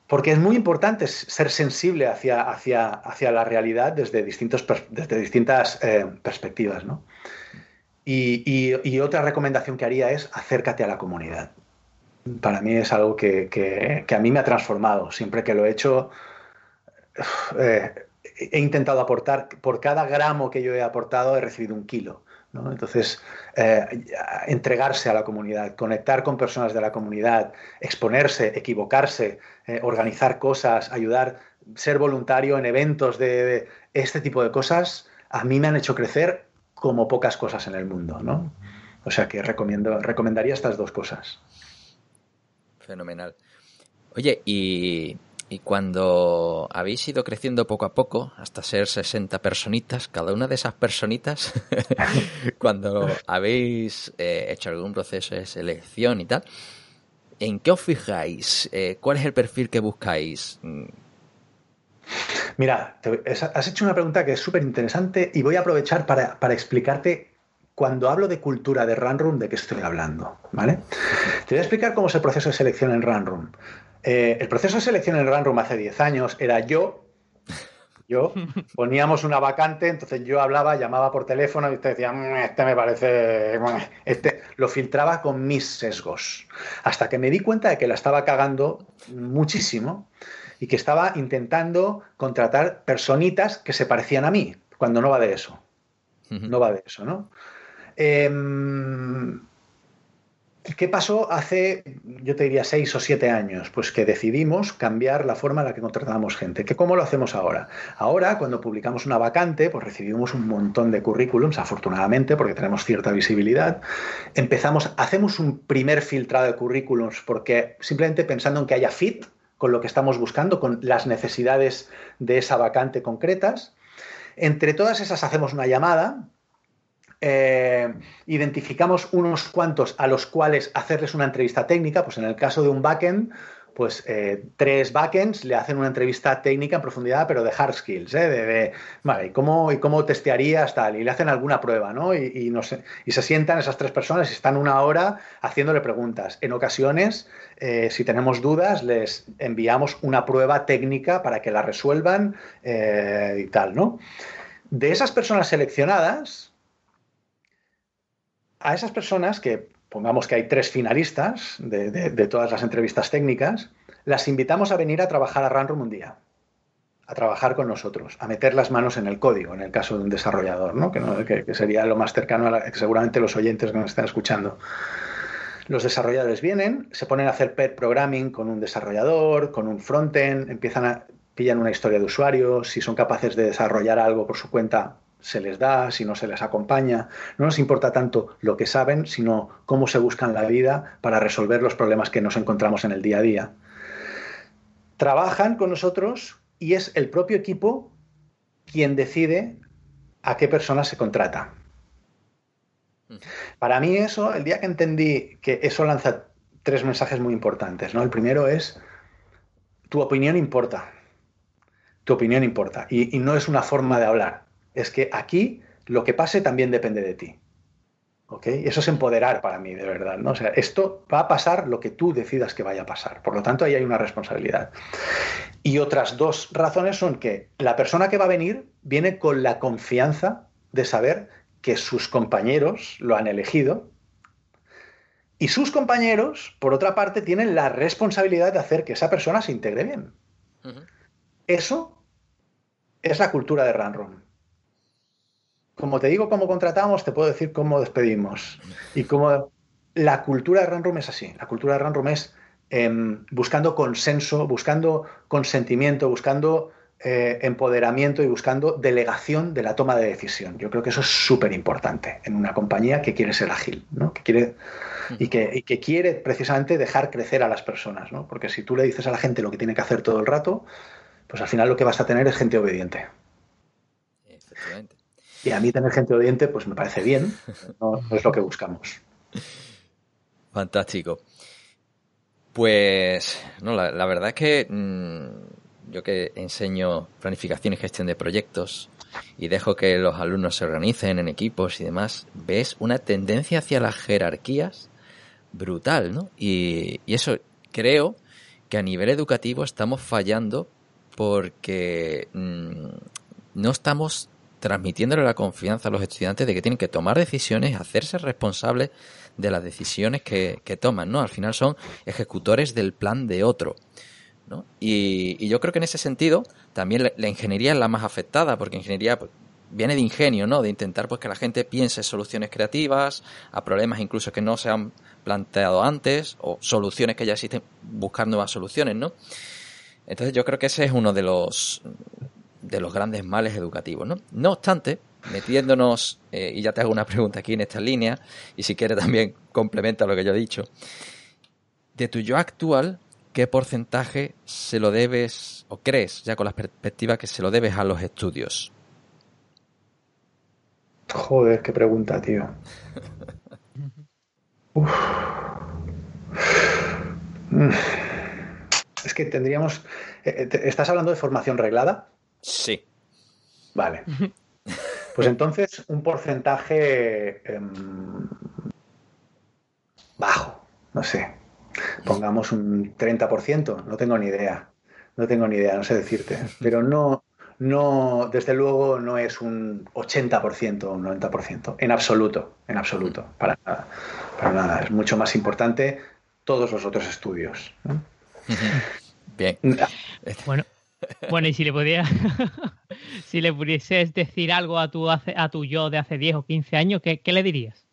porque es muy importante ser sensible hacia, hacia, hacia la realidad desde, distintos, desde distintas eh, perspectivas. ¿no? Y, otra recomendación que haría es acércate a la comunidad. Para mí es algo que, a mí me ha transformado. Siempre que lo he hecho, eh, he intentado aportar, por cada gramo que yo he aportado, he recibido un kilo. Entonces, eh, entregarse a la comunidad, conectar con personas de la comunidad, exponerse, equivocarse, eh, organizar cosas, ayudar, ser voluntario en eventos de, este tipo de cosas, a mí me han hecho crecer como pocas cosas en el mundo. ¿no? O sea que recomiendo, recomendaría estas dos cosas. Fenomenal. Oye, y y cuando habéis ido creciendo poco a poco, hasta ser 60 personitas, cada una de esas personitas, [laughs] cuando habéis eh, hecho algún proceso de selección y tal, ¿en qué os fijáis? Eh, ¿Cuál es el perfil que buscáis? Mira, has hecho una pregunta que es súper interesante y voy a aprovechar para, para, explicarte cuando hablo de cultura de Runroom de qué estoy hablando, ¿vale? Te voy a explicar cómo es el proceso de selección en Runroom. Eh, el proceso de selección en el Room hace 10 años era yo, yo, [laughs] poníamos una vacante, entonces yo hablaba, llamaba por teléfono y usted decía, mm, este me parece, este, lo filtraba con mis sesgos, hasta que me di cuenta de que la estaba cagando muchísimo y que estaba intentando contratar personitas que se parecían a mí, cuando no va de eso. No va de eso, ¿no? Eh, ¿Qué pasó hace, yo te diría, seis o siete años? Pues que decidimos cambiar la forma en la que contratamos gente. ¿Que ¿Cómo lo hacemos ahora? Ahora, cuando publicamos una vacante, pues recibimos un montón de currículums, afortunadamente, porque tenemos cierta visibilidad. Empezamos, hacemos un primer filtrado de currículums porque simplemente pensando en que haya fit con lo que estamos buscando, con las necesidades de esa vacante concretas. Entre todas esas hacemos una llamada eh, identificamos unos cuantos a los cuales hacerles una entrevista técnica, pues en el caso de un backend, pues eh, tres backends le hacen una entrevista técnica en profundidad, pero de hard skills, ¿eh? de, vale, ¿y cómo, ¿y cómo testearías tal? Y le hacen alguna prueba, ¿no? Y, no sé, y se sientan esas tres personas y están una hora haciéndole preguntas. En ocasiones, si tenemos dudas, les enviamos una prueba técnica para que la resuelvan y tal, ¿no? De esas personas seleccionadas, a esas personas que, pongamos que hay tres finalistas de, todas las entrevistas técnicas, las invitamos a venir a trabajar a Runroom un día, a trabajar con nosotros, a meter las manos en el código, en el caso de un desarrollador, ¿no? Que, sería lo más cercano a la, seguramente los oyentes que nos están escuchando. Los desarrolladores vienen, se ponen a hacer pair programming con un desarrollador, con un frontend, empiezan a pillan una historia de usuario, si son capaces de desarrollar algo por su cuenta, se les da, si no se les acompaña. No nos importa tanto lo que saben, sino cómo se buscan la vida para resolver los problemas que nos encontramos en el día a día. Trabajan con nosotros y es el propio equipo quien decide a qué persona se contrata. Para mí eso, el día que entendí que eso lanza tres mensajes muy importantes, ¿no? El primero es, tu opinión importa. Tu opinión importa. Y, y no es una forma de hablar. Es que aquí lo que pase también depende de ti. ¿Ok? Eso es empoderar para mí, de verdad. ¿no? O sea, esto va a pasar lo que tú decidas que vaya a pasar. Por lo tanto, ahí hay una responsabilidad. Y otras dos razones son que la persona que va a venir viene con la confianza de saber que sus compañeros lo han elegido y sus compañeros, por otra parte, tienen la responsabilidad de hacer que esa persona se integre bien. Eso es la cultura de Runroom. Como te digo cómo contratamos, te puedo decir cómo despedimos. Y cómo la cultura de Runroom es así. La cultura de Runroom es em, buscando consenso, buscando consentimiento, buscando eh, empoderamiento y buscando delegación de la toma de decisión. Yo creo que eso es súper importante en una compañía que quiere ser ágil, ¿no? que quiere, y, que, que, quiere precisamente dejar crecer a las personas. ¿no? Porque si tú le dices a la gente lo que tiene que hacer todo el rato, pues al final lo que vas a tener es gente obediente. Y a mí tener gente obediente, pues me parece bien, no, es lo que buscamos. Fantástico. Pues, no, la, verdad es que mmm yo que enseño planificación y gestión de proyectos y dejo que los alumnos se organicen en equipos y demás, ves una tendencia hacia las jerarquías brutal, ¿no? Y, eso creo que a nivel educativo estamos fallando porque mm, no estamos transmitiéndole la confianza a los estudiantes de que tienen que tomar decisiones, hacerse responsables de las decisiones que, que toman, ¿no? Al final son ejecutores del plan de otro. Y, yo creo que en ese sentido también la, ingeniería es la más afectada, porque ingeniería pues, viene de ingenio, ¿no? De intentar pues que la gente piense soluciones creativas a problemas incluso que no se han planteado antes o soluciones que ya existen, buscar nuevas soluciones, ¿no? Entonces yo creo que ese es uno de los de los grandes males educativos, ¿no? No obstante, metiéndonos, eh, y ya te hago una pregunta aquí en esta línea, y si quieres también complementa lo que yo he dicho, de tu yo actual, ¿qué porcentaje se lo debes o crees, ya con la perspectiva que se lo debes a los estudios? Joder, qué pregunta, tío. [laughs] Es que tendríamos... Eh, eh, ¿Estás hablando de formación reglada? Sí. Vale. [laughs] Pues entonces un porcentaje em, bajo, no sé, pongamos un 30%, no tengo ni idea, no tengo ni idea, no sé decirte, pero no, no, desde luego no es un 80% o un 90%, en absoluto, en absoluto, para nada, para nada, es mucho más importante todos los otros estudios. Bien. Bueno, bueno, y si le podía, [laughs] si le pudieses decir algo a tu, a tu yo de hace 10 o 15 años, ¿qué, qué le dirías?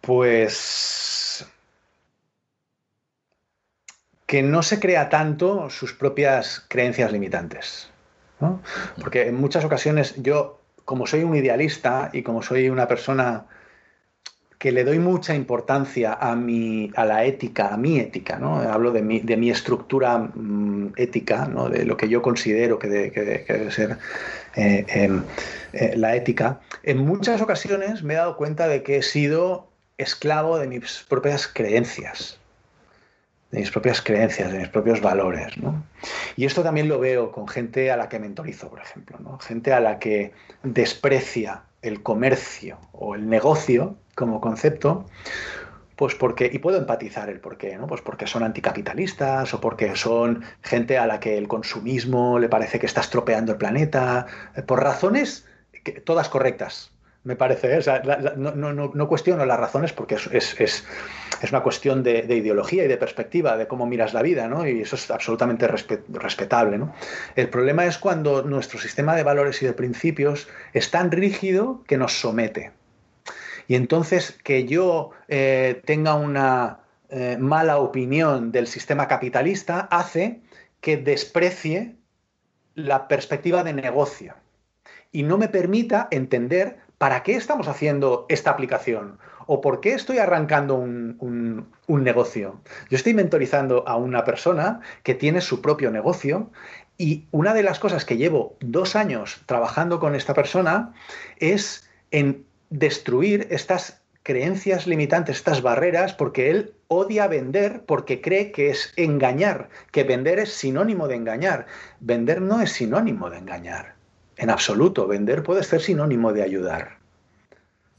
Pues que no se crea tanto sus propias creencias limitantes. Porque en muchas ocasiones yo, como soy un idealista y como soy una persona que le doy mucha importancia a, mi, a la ética, a mi ética, ¿no? hablo de mi, de mi estructura mm, ética, ¿no? de lo que yo considero que, debe ser eh, em, eh, la ética, en muchas ocasiones me he dado cuenta de que he sido esclavo de mis propias creencias, de mis propias creencias, de mis propios valores. ¿no? Y esto también lo veo con gente a la que mentorizo, por ejemplo, ¿no? gente a la que desprecia el comercio o el negocio como concepto, pues porque, y puedo empatizar el por qué, ¿no? Pues porque son anticapitalistas o porque son gente a la que el consumismo le parece que está estropeando el planeta, eh, por razones todas correctas, me parece. ¿eh? no, cuestiono las razones porque es, una cuestión de, ideología y de perspectiva, de cómo miras la vida, ¿no? Y eso es absolutamente respetable. El problema es cuando nuestro sistema de valores y de principios es tan rígido que nos somete. Y entonces que yo eh, tenga una eh, mala opinión del sistema capitalista hace que desprecie la perspectiva de negocio y no me permita entender ¿para qué estamos haciendo esta aplicación? ¿O por qué estoy arrancando un, un negocio? Yo estoy mentorizando a una persona que tiene su propio negocio y una de las cosas que llevo dos años trabajando con esta persona es en destruir estas creencias limitantes, estas barreras, porque él odia vender porque cree que es engañar, que vender es sinónimo de engañar. Vender no es sinónimo de engañar, en absoluto. Vender puede ser sinónimo de ayudar.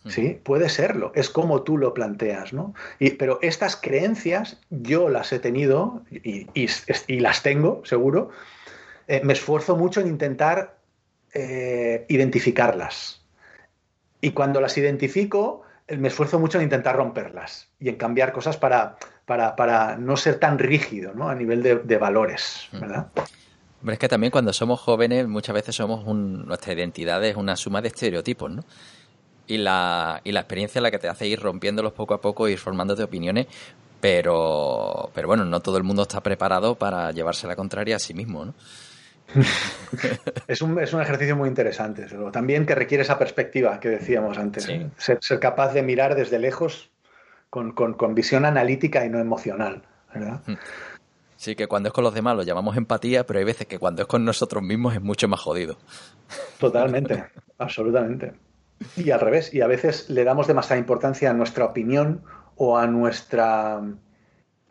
Sí, puede serlo, es como tú lo planteas, ¿no? Y, pero estas creencias yo las he tenido y, las tengo, seguro. Eh, me esfuerzo mucho en intentar eh, identificarlas. Y cuando las identifico, me esfuerzo mucho en intentar romperlas y en cambiar cosas para, para, no ser tan rígido ¿no? a nivel de, valores, mm. Hombre, es que también cuando somos jóvenes muchas veces somos nuestra identidad es una suma de estereotipos, ¿no? Y la, y la experiencia es la que te hace ir rompiéndolos poco a poco, ir formándote opiniones, pero, pero bueno, no todo el mundo está preparado para llevarse la contraria a sí mismo, ¿no? [laughs] es, un, es, un, ejercicio muy interesante, también que requiere esa perspectiva que decíamos antes, ¿eh? ser, capaz de mirar desde lejos con, visión analítica y no emocional, ¿verdad? Mm. Sí, que cuando es con los demás lo llamamos empatía, pero hay veces que cuando es con nosotros mismos es mucho más jodido. Totalmente, [laughs] absolutamente. Y al revés, y a veces le damos demasiada importancia a nuestra opinión o a nuestra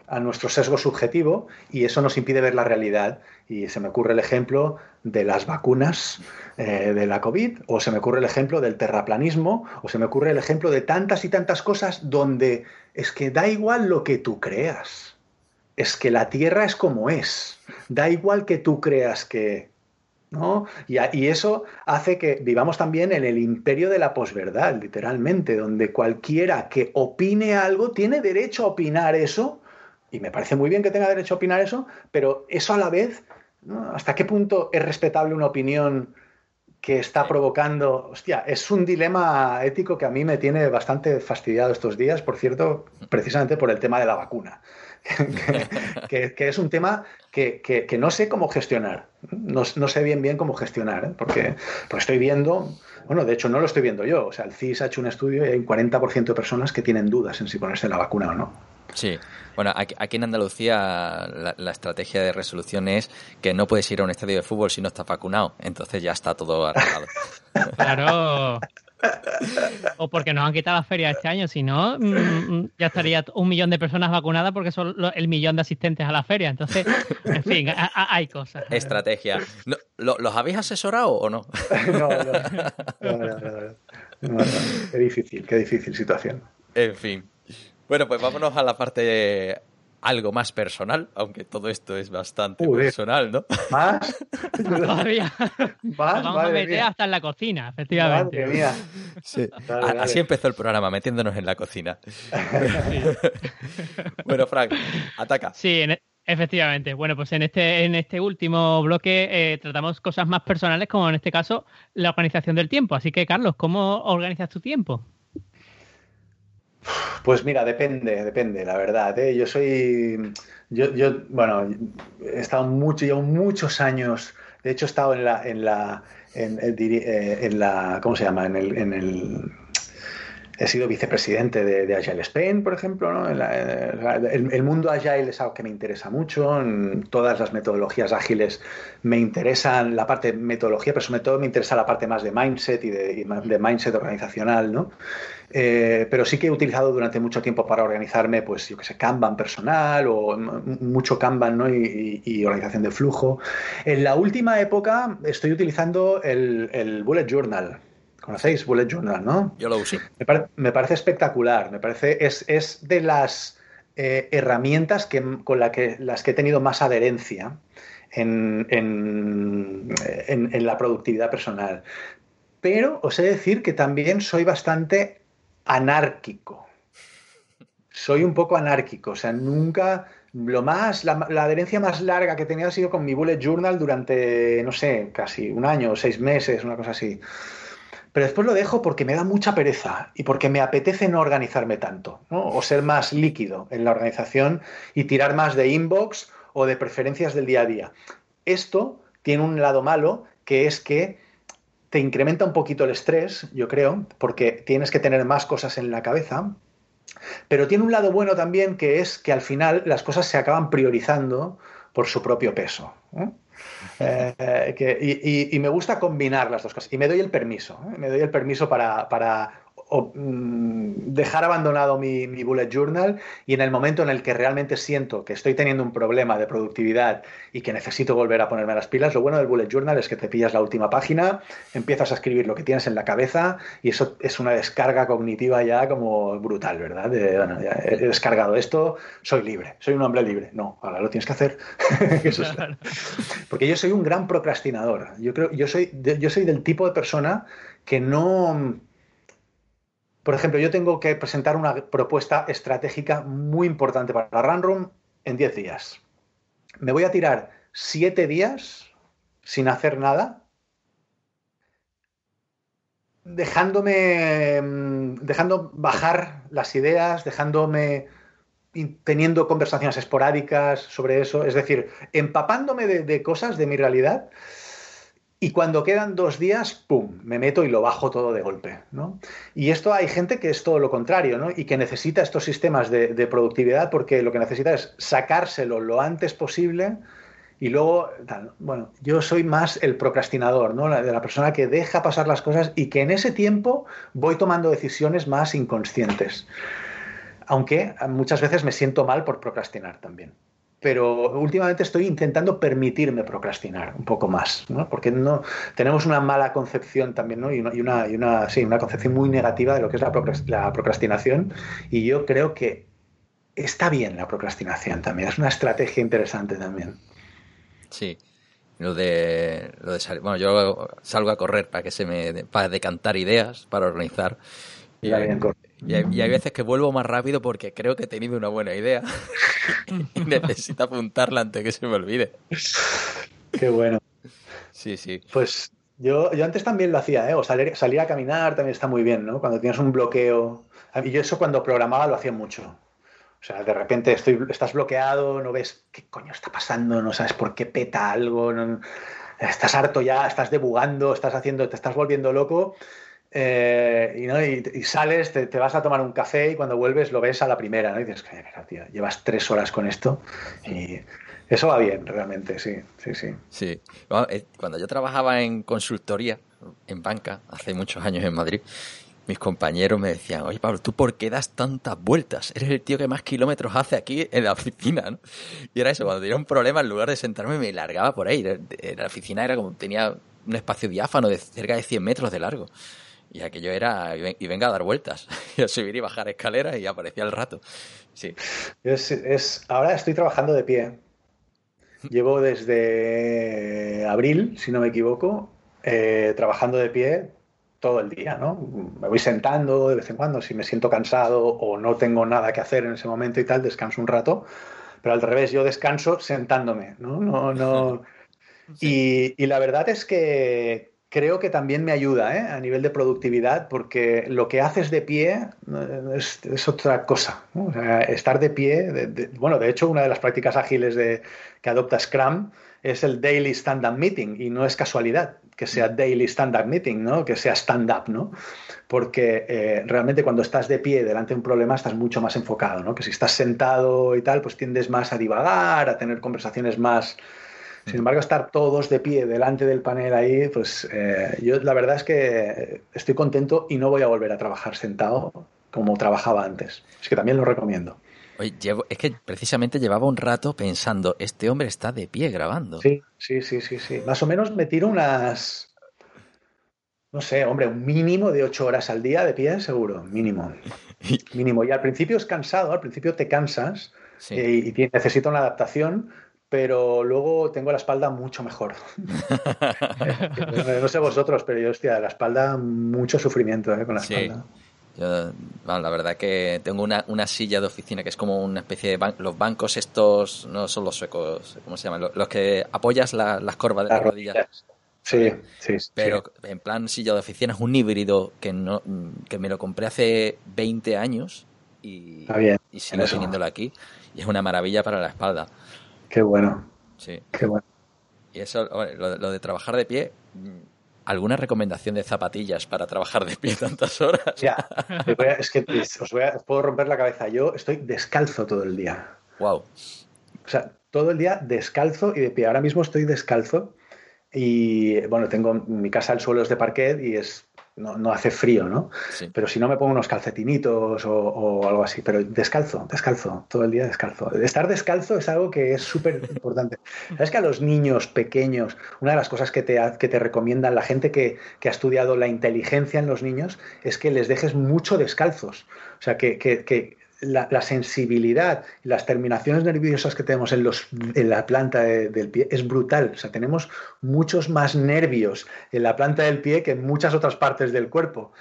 a nuestro sesgo subjetivo y eso nos impide ver la realidad. Y se me ocurre el ejemplo de las vacunas eh, de la COVID, o se me ocurre el ejemplo del terraplanismo, o se me ocurre el ejemplo de tantas y tantas cosas donde es que da igual lo que tú creas. Es que la Tierra es como es. Da igual que tú creas que... ¿no? Y, y eso hace que vivamos también en el imperio de la posverdad, literalmente, donde cualquiera que opine algo tiene derecho a opinar eso y me parece muy bien que tenga derecho a opinar eso, pero eso a la vez, ¿hasta qué punto es respetable una opinión que está provocando, hostia, es un dilema ético que a mí me tiene bastante fastidiado estos días, por cierto, precisamente por el tema de la vacuna, [laughs] que, es un tema que, no sé cómo gestionar, no, sé bien bien cómo gestionar, ¿eh? porque pues estoy viendo, bueno, de hecho no lo estoy viendo yo, o sea, el CIS ha hecho un estudio y hay un 40% de personas que tienen dudas en si ponerse la vacuna o no. Sí, bueno, aquí, en Andalucía la, estrategia de resolución es que no puedes ir a un estadio de fútbol si no estás vacunado, entonces ya está todo arreglado. [laughs] Claro. O porque nos han quitado la feria este año, si no, mm, mm, ya estaría un millón de personas vacunadas porque son el millón de asistentes a la feria. Entonces, en fin, hay cosas. Estrategia. ¿Los habéis asesorado o [laughs] no? No, no. no, Qué difícil, qué difícil situación. En fin. Bueno, pues vámonos a la parte algo más personal, aunque todo esto es bastante personal, ¿no? ¿Más? [laughs] Todavía. vamos a meter hasta en la cocina, efectivamente. Sí. [laughs] Así empezó el programa, metiéndonos en la cocina. [laughs] bueno, Frank, ataca. Sí, e, efectivamente. Bueno, pues en este, en este último bloque eh, tratamos cosas más personales, como en este caso la organización del tiempo. Así que, Carlos, ¿cómo organizas tu tiempo? Pues mira, depende, depende, la verdad. ¿eh? Yo soy, yo, yo, bueno, he estado mucho, llevo muchos años. De hecho, he estado en la, en la, en, eh, en la, ¿cómo se llama? En el, en el he sido vicepresidente de, Agile Spain, por ejemplo. ¿no? el, mundo Agile es algo que me interesa mucho. todas las metodologías ágiles me interesan la parte de metodología, pero sobre todo me interesa la parte más de mindset y de, mindset organizacional. ¿no? Eh, pero sí que he utilizado durante mucho tiempo para organizarme, pues yo que sé, Kanban personal o mucho Kanban ¿no? y, organización de flujo. En la última época estoy utilizando el Bullet Journal. ¿Conocéis Bullet Journal, no? Yo lo uso. Me, parece espectacular, me parece, es, es de las eh, herramientas que, con la que, las que he tenido más adherencia en, en, la productividad personal. Pero os he de decir que también soy bastante anárquico. Soy un poco anárquico, o sea, nunca lo más, la, la, adherencia más larga que he tenido ha sido con mi bullet journal durante, no sé, casi un año, seis meses, una cosa así. Pero después lo dejo porque me da mucha pereza y porque me apetece no organizarme tanto, o ser más líquido en la organización y tirar más de inbox o de preferencias del día a día. Esto tiene un lado malo que es que te incrementa un poquito el estrés, yo creo, porque tienes que tener más cosas en la cabeza. Pero tiene un lado bueno también que es que al final las cosas se acaban priorizando por su propio peso. Y, me gusta combinar las dos cosas. Y me doy el permiso, ¿eh? me doy el permiso para, para Mm, dejar abandonado mi, bullet journal y en el momento en el que realmente siento que estoy teniendo un problema de productividad y que necesito volver a ponerme las pilas, lo bueno del bullet journal es que te pillas la última página, empiezas a escribir lo que tienes en la cabeza y eso es una descarga cognitiva ya como brutal, ¿verdad? bueno, ya he descargado esto, soy libre, soy un hombre libre. No, ahora lo tienes que hacer. [laughs] Porque yo soy un gran procrastinador. Yo creo, yo soy, yo soy del tipo de persona que no por ejemplo, yo tengo que presentar una propuesta estratégica muy importante para la Runroom en 10 días. Me voy a tirar 7 días sin hacer nada, dejándome, mm, dejando bajar las ideas, dejándome teniendo conversaciones esporádicas sobre eso, es decir, empapándome de, de cosas de mi realidad y cuando quedan dos días, ¡pum!, me meto y lo bajo todo de golpe, ¿no? Y esto hay gente que es todo lo contrario, ¿no? Y que necesita estos sistemas de, productividad porque lo que necesita es sacárselo lo antes posible y luego, bueno, yo soy más el procrastinador, ¿no? de la persona que deja pasar las cosas y que en ese tiempo voy tomando decisiones más inconscientes. Aunque muchas veces me siento mal por procrastinar también pero últimamente estoy intentando permitirme procrastinar un poco más, ¿no? porque no, tenemos una mala concepción también ¿no? y, una, y una, sí, una concepción muy negativa de lo que es la, procrastinación y yo creo que está bien la procrastinación también, es una estrategia interesante también. Sí, lo de, lo de salir, bueno, yo salgo a correr para que se me para decantar ideas, para organizar. Y, y hay, veces que vuelvo más rápido porque creo que he tenido una buena idea [laughs] y necesito apuntarla antes que se me olvide. Qué bueno. Sí, sí. Pues yo, yo antes también lo hacía, ¿eh? O salir, salir a caminar también está muy bien, ¿no? Cuando tienes un bloqueo. Y yo eso cuando programaba lo hacía mucho. O sea, de repente estoy, estás bloqueado, no ves qué coño está pasando, no sabes por qué peta algo, estás harto ya, estás debugando, estás haciendo, te estás volviendo loco eh, y, sales, te, vas a tomar un café y cuando vuelves lo ves a la primera, ¿no? Y dices, tío, llevas tres horas con esto y eso va bien, realmente, sí, sí, sí. Sí, eh, cuando yo trabajaba en consultoría, en banca, hace muchos años en Madrid, mis compañeros me decían, oye Pablo, ¿tú por qué das tantas vueltas? Eres el tío que más kilómetros hace aquí en la oficina, ¿no? Y era eso, cuando tenía un problema, en lugar de sentarme, me largaba por ahí. La oficina era como, tenía un espacio diáfano de cerca de 100 metros de largo. Y aquello era, y venga a dar vueltas, [laughs] y a subir y bajar escaleras y aparecía el rato. Sí. Es, ahora estoy trabajando de pie. Llevo desde abril, si no me equivoco, eh, trabajando de pie todo el día, ¿no? Me voy sentando de vez en cuando, si me siento cansado o no tengo nada que hacer en ese momento y tal, descanso un rato, pero al revés, yo descanso sentándome, ¿no? no, no... [laughs] Y, y, la verdad es que, creo que también me ayuda ¿eh? a nivel de productividad porque lo que haces de pie eh, es, otra cosa. estar de pie, bueno, de hecho una de las prácticas ágiles que adopta Scrum es el Daily Stand-Up Meeting y no es casualidad que sea Daily Stand-Up Meeting, ¿no? que sea stand-up, ¿no? porque eh, realmente cuando estás de pie delante de un problema estás mucho más enfocado, ¿no? que si estás sentado y tal, pues tiendes más a divagar, a tener conversaciones más sin embargo, estar todos de pie delante del panel ahí, pues eh, yo la verdad es que estoy contento y no voy a volver a trabajar sentado como trabajaba antes. Es que también lo recomiendo. Oye, es que precisamente llevaba un rato pensando, este hombre está de pie grabando. Sí, sí, sí, sí, sí. Más o menos me tiro unas, no sé, hombre, un mínimo de ocho horas al día de pie, seguro, mínimo. [laughs] mínimo. Y al principio es cansado, al principio te cansas eh, y, y necesita una adaptación, pero luego tengo la espalda mucho mejor. [laughs] no sé vosotros, pero yo, hostia, la espalda, mucho sufrimiento ¿eh? con la espalda. Yo, la verdad que tengo una, una, silla de oficina que es como una especie de los bancos estos, no son los suecos, ¿cómo se llaman? Los, que apoyas las corvas de las, rodillas. Sí, sí, Pero en plan silla de oficina es un híbrido que no que me lo compré hace 20 años y, y sigo teniéndolo aquí y es una maravilla para la espalda. Qué bueno. Sí. Qué bueno. Y eso, lo, de trabajar de pie, ¿alguna recomendación de zapatillas para trabajar de pie tantas horas? Ya, es que [laughs] os, voy a, puedo romper la cabeza. Yo estoy descalzo todo el día. Wow. O sea, todo el día descalzo y de pie. Ahora mismo estoy descalzo y bueno, tengo mi casa el suelo es de parquet y es no, hace frío, ¿no? Pero si no me pongo unos calcetinitos o, algo así, pero descalzo, descalzo, todo el día descalzo. Estar descalzo es algo que es súper importante. [laughs] ¿Sabes que a los niños pequeños, una de las cosas que te, que te recomiendan la gente que, que, ha estudiado la inteligencia en los niños es que les dejes mucho descalzos? O sea, que, que la, sensibilidad y las terminaciones nerviosas que tenemos en, los, en la planta del pie es brutal. O sea, tenemos muchos más nervios en la planta del pie que en muchas otras partes del cuerpo.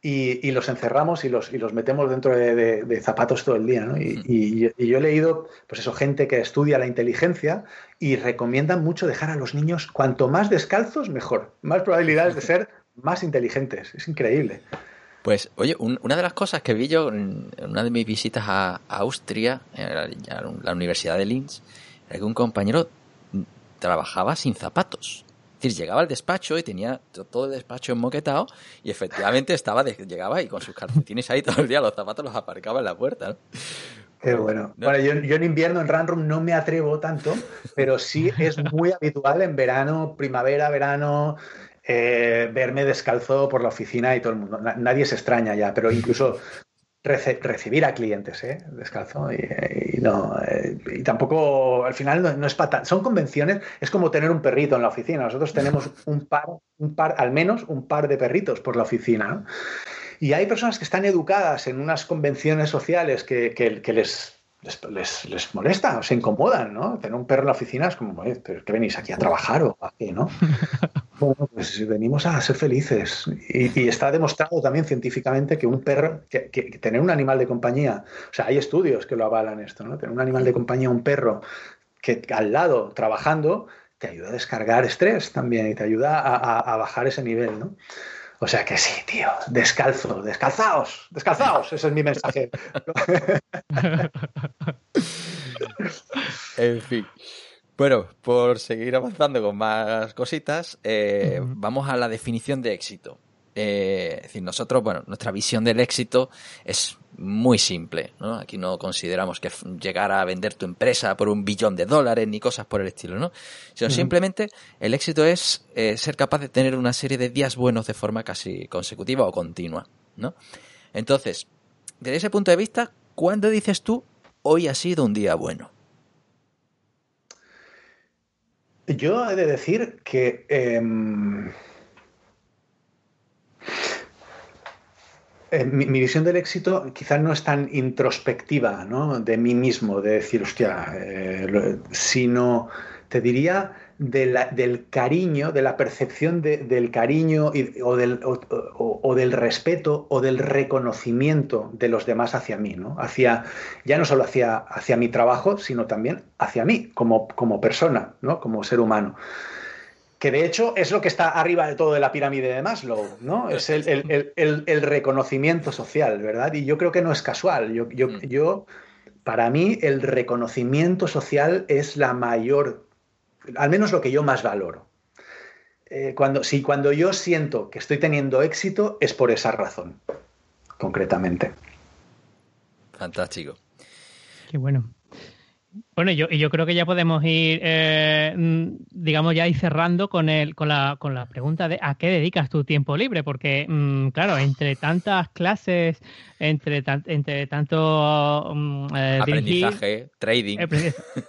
Y, los encerramos y los, y los metemos dentro de, zapatos todo el día. ¿no? Y, yo he leído, pues eso, gente que estudia la inteligencia y recomiendan mucho dejar a los niños cuanto más descalzos, mejor. Más probabilidades de ser más inteligentes. Es increíble. Pues, oye, una de las cosas que vi yo en una de mis visitas a, Austria, en la, Universidad de Linz, era que un compañero trabajaba sin zapatos. Es decir, llegaba al despacho y tenía todo el despacho enmoquetado y efectivamente estaba llegaba y con sus calcetines ahí todo el día, los zapatos los aparcaba en la puerta. Qué bueno. Bueno, yo, yo, en invierno en Runroom no me atrevo tanto, pero sí es muy habitual en verano, primavera, verano, eh, verme descalzo por la oficina y todo el mundo. Nadie se extraña ya, pero incluso recibir a clientes ¿eh? descalzo y, no eh, y tampoco al final no, es para son convenciones es como tener un perrito en la oficina nosotros tenemos un par un par al menos un par de perritos por la oficina y hay personas que están educadas en unas convenciones sociales que, que les les, les, molesta, se incomodan, ¿no? Tener un perro en la oficina es como, ¿pero qué venís aquí a trabajar o qué, no? [laughs] bueno, pues venimos a ser felices. Y, está demostrado también científicamente que un perro, que, tener un animal de compañía, o sea, hay estudios que lo avalan esto, ¿no? Tener un animal de compañía, un perro, que al lado, trabajando, te ayuda a descargar estrés también y te ayuda a, a bajar ese nivel, ¿no? O sea que sí, tío, descalzo, descalzaos, descalzaos, ese es mi mensaje. [laughs] [laughs] en fin. Bueno, por seguir avanzando con más cositas, eh, vamos a la definición de éxito. Eh, es decir, nosotros, bueno, nuestra visión del éxito es muy simple, ¿no? Aquí no consideramos que llegar a vender tu empresa por un billón de dólares ni cosas por el estilo, ¿no? Sino simplemente el éxito es eh, ser capaz de tener una serie de días buenos de forma casi consecutiva o continua, ¿no? Entonces, desde ese punto de vista, ¿cuándo dices tú hoy ha sido un día bueno? Yo he de decir que em, Eh, mi, visión del éxito quizás no es tan introspectiva ¿no? de mí mismo, de decir, hostia, eh, sino te diría del cariño, de la percepción del cariño o, del, o, del, respeto o del reconocimiento de los demás hacia mí, ¿no? Hacia, ya no solo hacia, hacia mi trabajo, sino también hacia mí como, como persona, ¿no? como ser humano que de hecho es lo que está arriba de todo de la pirámide de Maslow, ¿no? Es el, reconocimiento social, ¿verdad? Y yo creo que no es casual. Yo, yo, mm. yo, para mí, el reconocimiento social es la mayor, al menos lo que yo más valoro. Eh, cuando, si cuando yo siento que estoy teniendo éxito, es por esa razón, concretamente. Fantástico. Qué bueno. Bueno, yo, yo creo que ya podemos ir, eh, mm, digamos, ya ir cerrando con, el, con, la, con la pregunta de a qué dedicas tu tiempo libre, porque, mm, claro, entre tantas clases, entre, entre tanto mm, eh, aprendizaje, trading.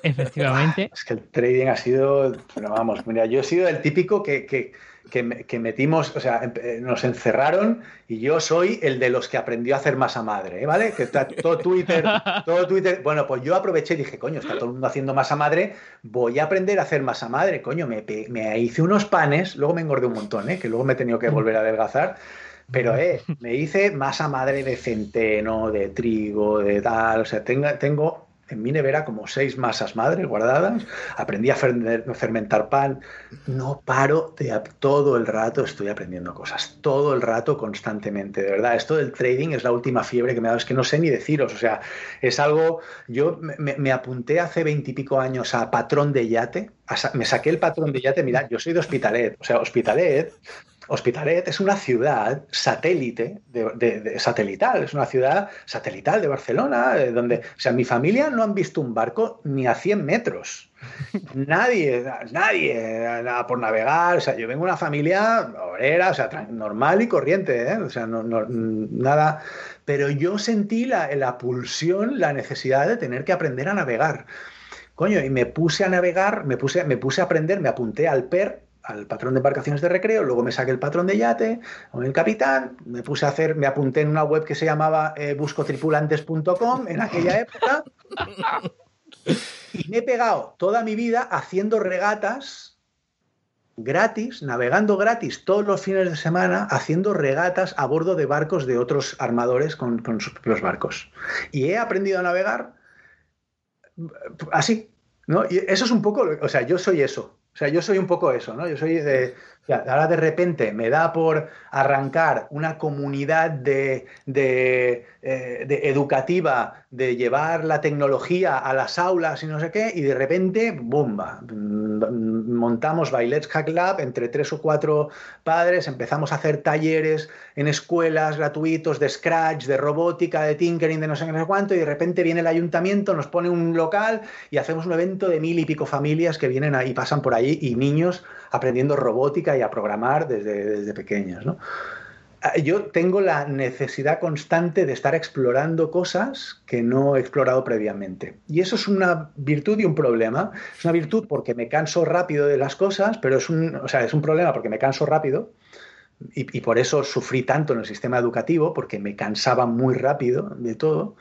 Efectivamente. [laughs] Es que el trading ha sido, pero vamos, mira, yo he sido el típico que, que que, metimos, o sea, eh, nos encerraron y yo soy el de los que aprendió a hacer masa madre, ¿eh? ¿vale? Que está todo Twitter, [laughs] todo Twitter. Bueno, pues yo aproveché y dije, coño, está todo el mundo haciendo masa madre, voy a aprender a hacer masa madre, coño, me, me hice unos panes, luego me engordé un montón, ¿eh? Que luego me he tenido que volver a adelgazar. Pero, eh, me hice masa madre de centeno, de trigo, de tal, o sea, tengo, tengo en mi nevera como seis masas madres guardadas, aprendí a fermentar pan, no paro de todo el rato, estoy aprendiendo cosas, todo el rato constantemente, de verdad, esto del trading es la última fiebre que me ha dado, es que no sé ni deciros, o sea, es algo, yo me, apunté hace veintipico años a patrón de yate, me saqué el patrón de yate, mirad, yo soy de Hospitalet, o sea, Hospitalet Hospitalet es una ciudad satélite, de, satelital, es una ciudad satelital de Barcelona, eh, donde, o sea, mi familia no han visto un barco ni a 100 metros. Nadie, nadie, nada por navegar, o sea, yo vengo de una familia obrera, o sea, normal y corriente, ¿eh? o sea, no, nada, pero yo sentí la, la pulsión, la necesidad de tener que aprender a navegar. Coño, y me puse a navegar, me puse, me puse a aprender, me apunté al PER, al patrón de embarcaciones de recreo, luego me saqué el patrón de yate con el capitán, me puse a hacer, me apunté en una web que se llamaba eh, buscotripulantes.com en aquella época y me he pegado toda mi vida haciendo regatas gratis, navegando gratis todos los fines de semana, haciendo regatas a bordo de barcos de otros armadores con, propios barcos. Y he aprendido a navegar así, ¿no? Y eso es un poco, o sea, yo soy eso. O sea, yo soy un poco eso, ¿no? Yo soy de, ahora de repente me da por arrancar una comunidad de, eh, de, educativa, de llevar la tecnología a las aulas y no sé qué, y de repente, ¡bomba! Montamos Bailets Hack Lab entre tres o cuatro padres, empezamos a hacer talleres en escuelas gratuitos de Scratch, de robótica, de tinkering, de no sé qué, sé cuánto, y de repente viene el ayuntamiento, nos pone un local y hacemos un evento de mil y pico familias que vienen ahí, pasan por ahí, y niños aprendiendo robótica y a programar desde, desde pequeños. ¿no? Ah, yo tengo la necesidad constante de estar explorando cosas que no he explorado previamente. Y eso es una virtud y un problema. Es una virtud porque me canso rápido de las cosas, pero es un, o sea, es un problema porque me canso rápido. Y, y por eso sufrí tanto en el sistema educativo, porque me cansaba muy rápido de todo.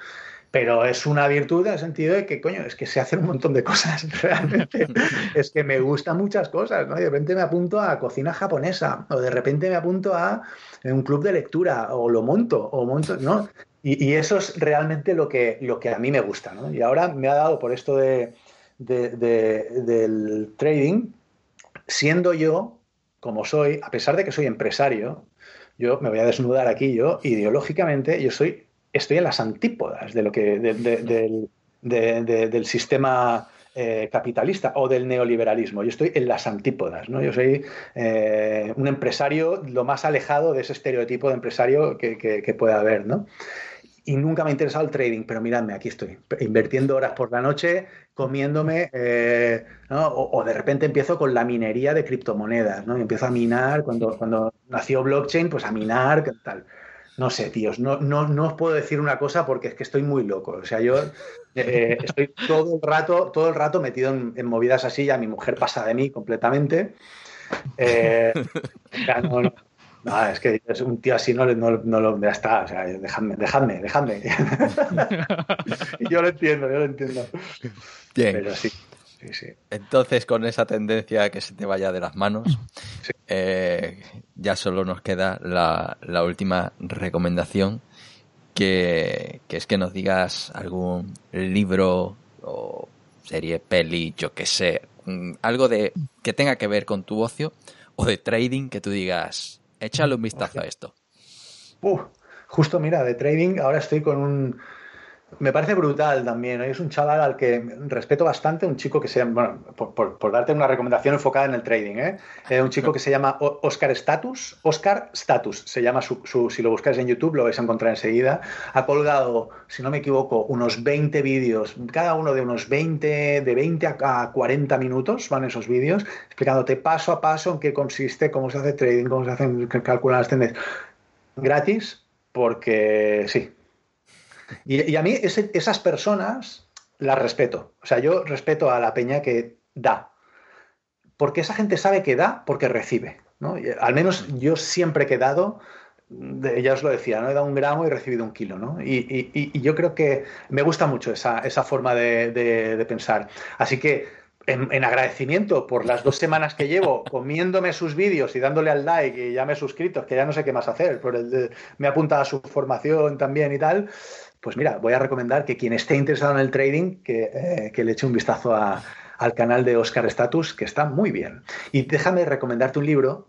Pero es una virtud en el sentido de que, coño, es que se hacen un montón de cosas, [laughs] realmente. [laughs] es que me gustan muchas cosas, ¿no? de repente me apunto a cocina japonesa, o de repente me apunto a un club de lectura, o lo monto, o monto, ¿no? Y, eso es realmente lo que, lo que a mí me gusta, ¿no? Y ahora me ha dado por esto de, del trading, siendo yo, como soy, a pesar de que soy empresario, yo me voy a desnudar aquí, yo ideológicamente, yo soy estoy en las antípodas de lo que [laughs] del sistema eh, capitalista o del neoliberalismo. Yo estoy en las antípodas, ¿no? Yo soy eh, un empresario lo más alejado de ese estereotipo de empresario que, que, pueda haber, ¿no? Y nunca me ha interesado el trading, pero miradme, aquí estoy, invirtiendo horas por la noche, comiéndome, eh, o, de repente empiezo con la minería de criptomonedas, ¿no? Y empiezo a minar, cuando, cuando nació blockchain, pues a minar, tal. No sé, tíos, no, no, no os puedo decir una cosa porque es que estoy muy loco. O sea, yo eh, estoy todo el rato, todo el rato metido en, movidas así, ya mi mujer pasa de mí completamente. Eh, no, no, es que es un tío así no, no, no lo ya está, o sea, dejadme, dejadme, dejadme. [laughs] yo lo entiendo, yo lo entiendo. Bien. Pero sí. Entonces, con esa tendencia que se te vaya de las manos, [clears throat] eh, ya solo nos queda la, última recomendación, que, es que nos digas algún libro o serie, peli, yo que sé, mm, algo de que tenga que ver con tu ocio o de trading que tú digas, échale un vistazo a esto. justo mira, de trading ahora estoy con un me parece brutal también. Es un chaval al que respeto bastante, un chico que se llama, bueno, por, darte una recomendación enfocada en el trading, ¿eh? eh un chico que se llama Oscar Status. Oscar Status se llama su, si lo buscáis en YouTube lo vais a encontrar enseguida. Ha colgado, si no me equivoco, unos 20 vídeos, cada uno de unos 20, de 20 a 40 minutos van esos vídeos, explicándote paso a paso en qué consiste, cómo se hace trading, cómo se hacen, calcular las tendencias. Gratis, porque sí, y, a mí esas personas las respeto. O sea, yo respeto a la peña que da. Porque esa gente sabe que da porque recibe. ¿no? al menos yo siempre que he dado, ya os lo decía, ¿no? he dado un gramo y he recibido un kilo. ¿no? Y, yo creo que me gusta mucho esa, forma de, pensar. Así que en, agradecimiento por las dos semanas que llevo [laughs] comiéndome sus vídeos y dándole al like y ya me he suscrito, que ya no sé qué más hacer, pero me he apuntado a su formación también y tal, pues mira, voy a recomendar que quien esté interesado en el trading, que, eh, que le eche un vistazo al canal de Oscar Status, que está muy bien. Y déjame recomendarte un libro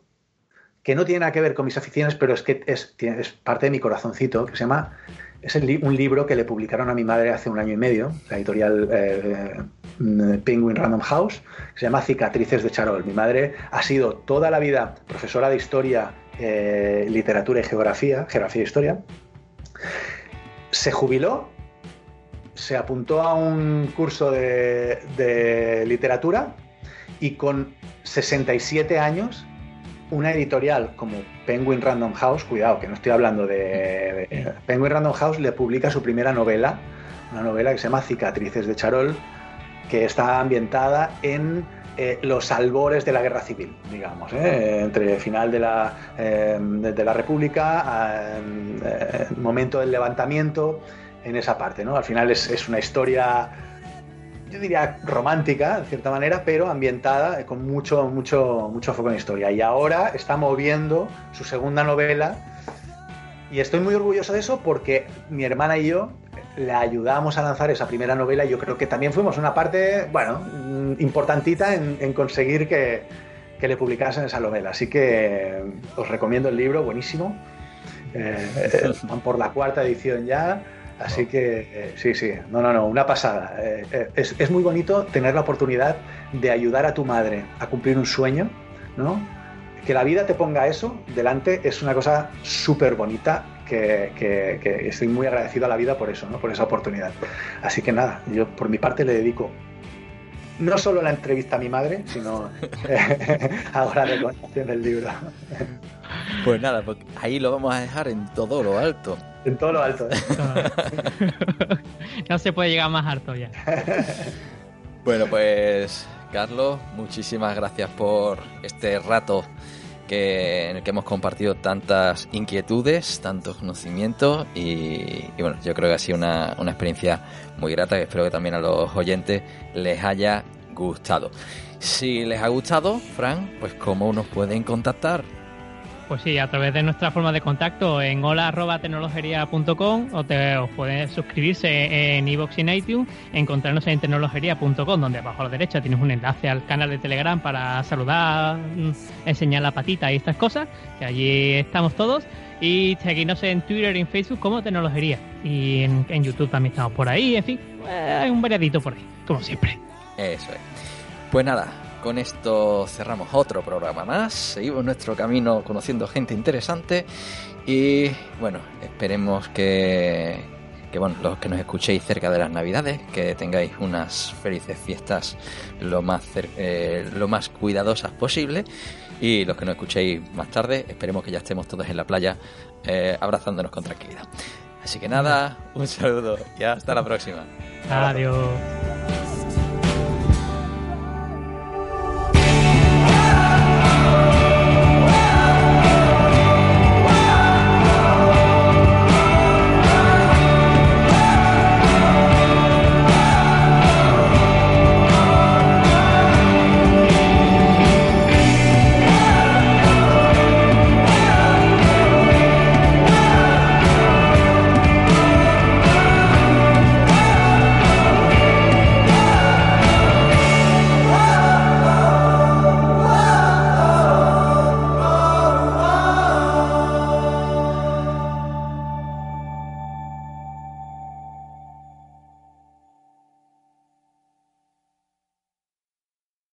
que no tiene nada que ver con mis aficiones, pero es que es, parte de mi corazoncito, que se llama es un libro que le publicaron a mi madre hace un año y medio, la editorial eh, Penguin Random House, que se llama Cicatrices de Charol. Mi madre ha sido toda la vida profesora de historia, eh, literatura y geografía, geografía e historia. Se jubiló, se apuntó a un curso de, de literatura y con 67 años una editorial como Penguin Random House, cuidado, que no estoy hablando de, Penguin Random House le publica su primera novela, una novela que se llama Cicatrices de Charol, que está ambientada en eh, los albores de la guerra civil, digamos, ¿eh? entre el final de la, eh, de la República, el momento del levantamiento, en esa parte, ¿no? Al final es, es una historia yo diría romántica, de cierta manera, pero ambientada con mucho, mucho, mucho foco en historia. Y ahora está moviendo su segunda novela y estoy muy orgulloso de eso porque mi hermana y yo le ayudamos a lanzar esa primera novela y yo creo que también fuimos una parte, bueno, importantita en, conseguir que, que, le publicasen esa novela. Así que os recomiendo el libro, buenísimo. Eh, van por la cuarta edición ya. Así que eh, sí, sí, no, no, no, una pasada. Eh, eh, es, muy bonito tener la oportunidad de ayudar a tu madre a cumplir un sueño, ¿no? Que la vida te ponga eso delante es una cosa súper bonita que, estoy muy agradecido a la vida por eso, ¿no? Por esa oportunidad. Así que nada, yo por mi parte le dedico no solo la entrevista a mi madre, sino ahora de conocer del libro. Pues nada, pues ahí lo vamos a dejar en todo lo alto. En todo lo alto. ¿eh? [laughs] no se puede llegar más alto ya. Bueno, pues Carlos, muchísimas gracias por este rato que, en el que hemos compartido tantas inquietudes, tantos conocimientos y, bueno, yo creo que ha sido una, una experiencia muy grata y espero que también a los oyentes les haya gustado. Si les ha gustado, Fran, pues cómo nos pueden contactar. Pues sí, a través de nuestra forma de contacto en hola.tecnologería.com o te os puedes suscribirse en iVoox y en iTunes, encontrarnos en tecnologería.com, donde abajo a la derecha tienes un enlace al canal de Telegram para saludar, mm, enseñar la patita y estas cosas, que allí estamos todos. Y seguirnos en Twitter y en Facebook como Tecnologería. Y en, en YouTube también estamos por ahí, en fin, eh, hay un variadito por ahí, como siempre. Eso es. Pues nada, con esto cerramos otro programa más. Seguimos nuestro camino conociendo gente interesante. Y bueno, esperemos que, que bueno, los que nos escuchéis cerca de las Navidades, que tengáis unas felices fiestas lo más, eh, lo más cuidadosas posible. Y los que nos escuchéis más tarde, esperemos que ya estemos todos en la playa eh, abrazándonos con tranquilidad. Así que nada, un saludo y hasta la próxima. Adiós.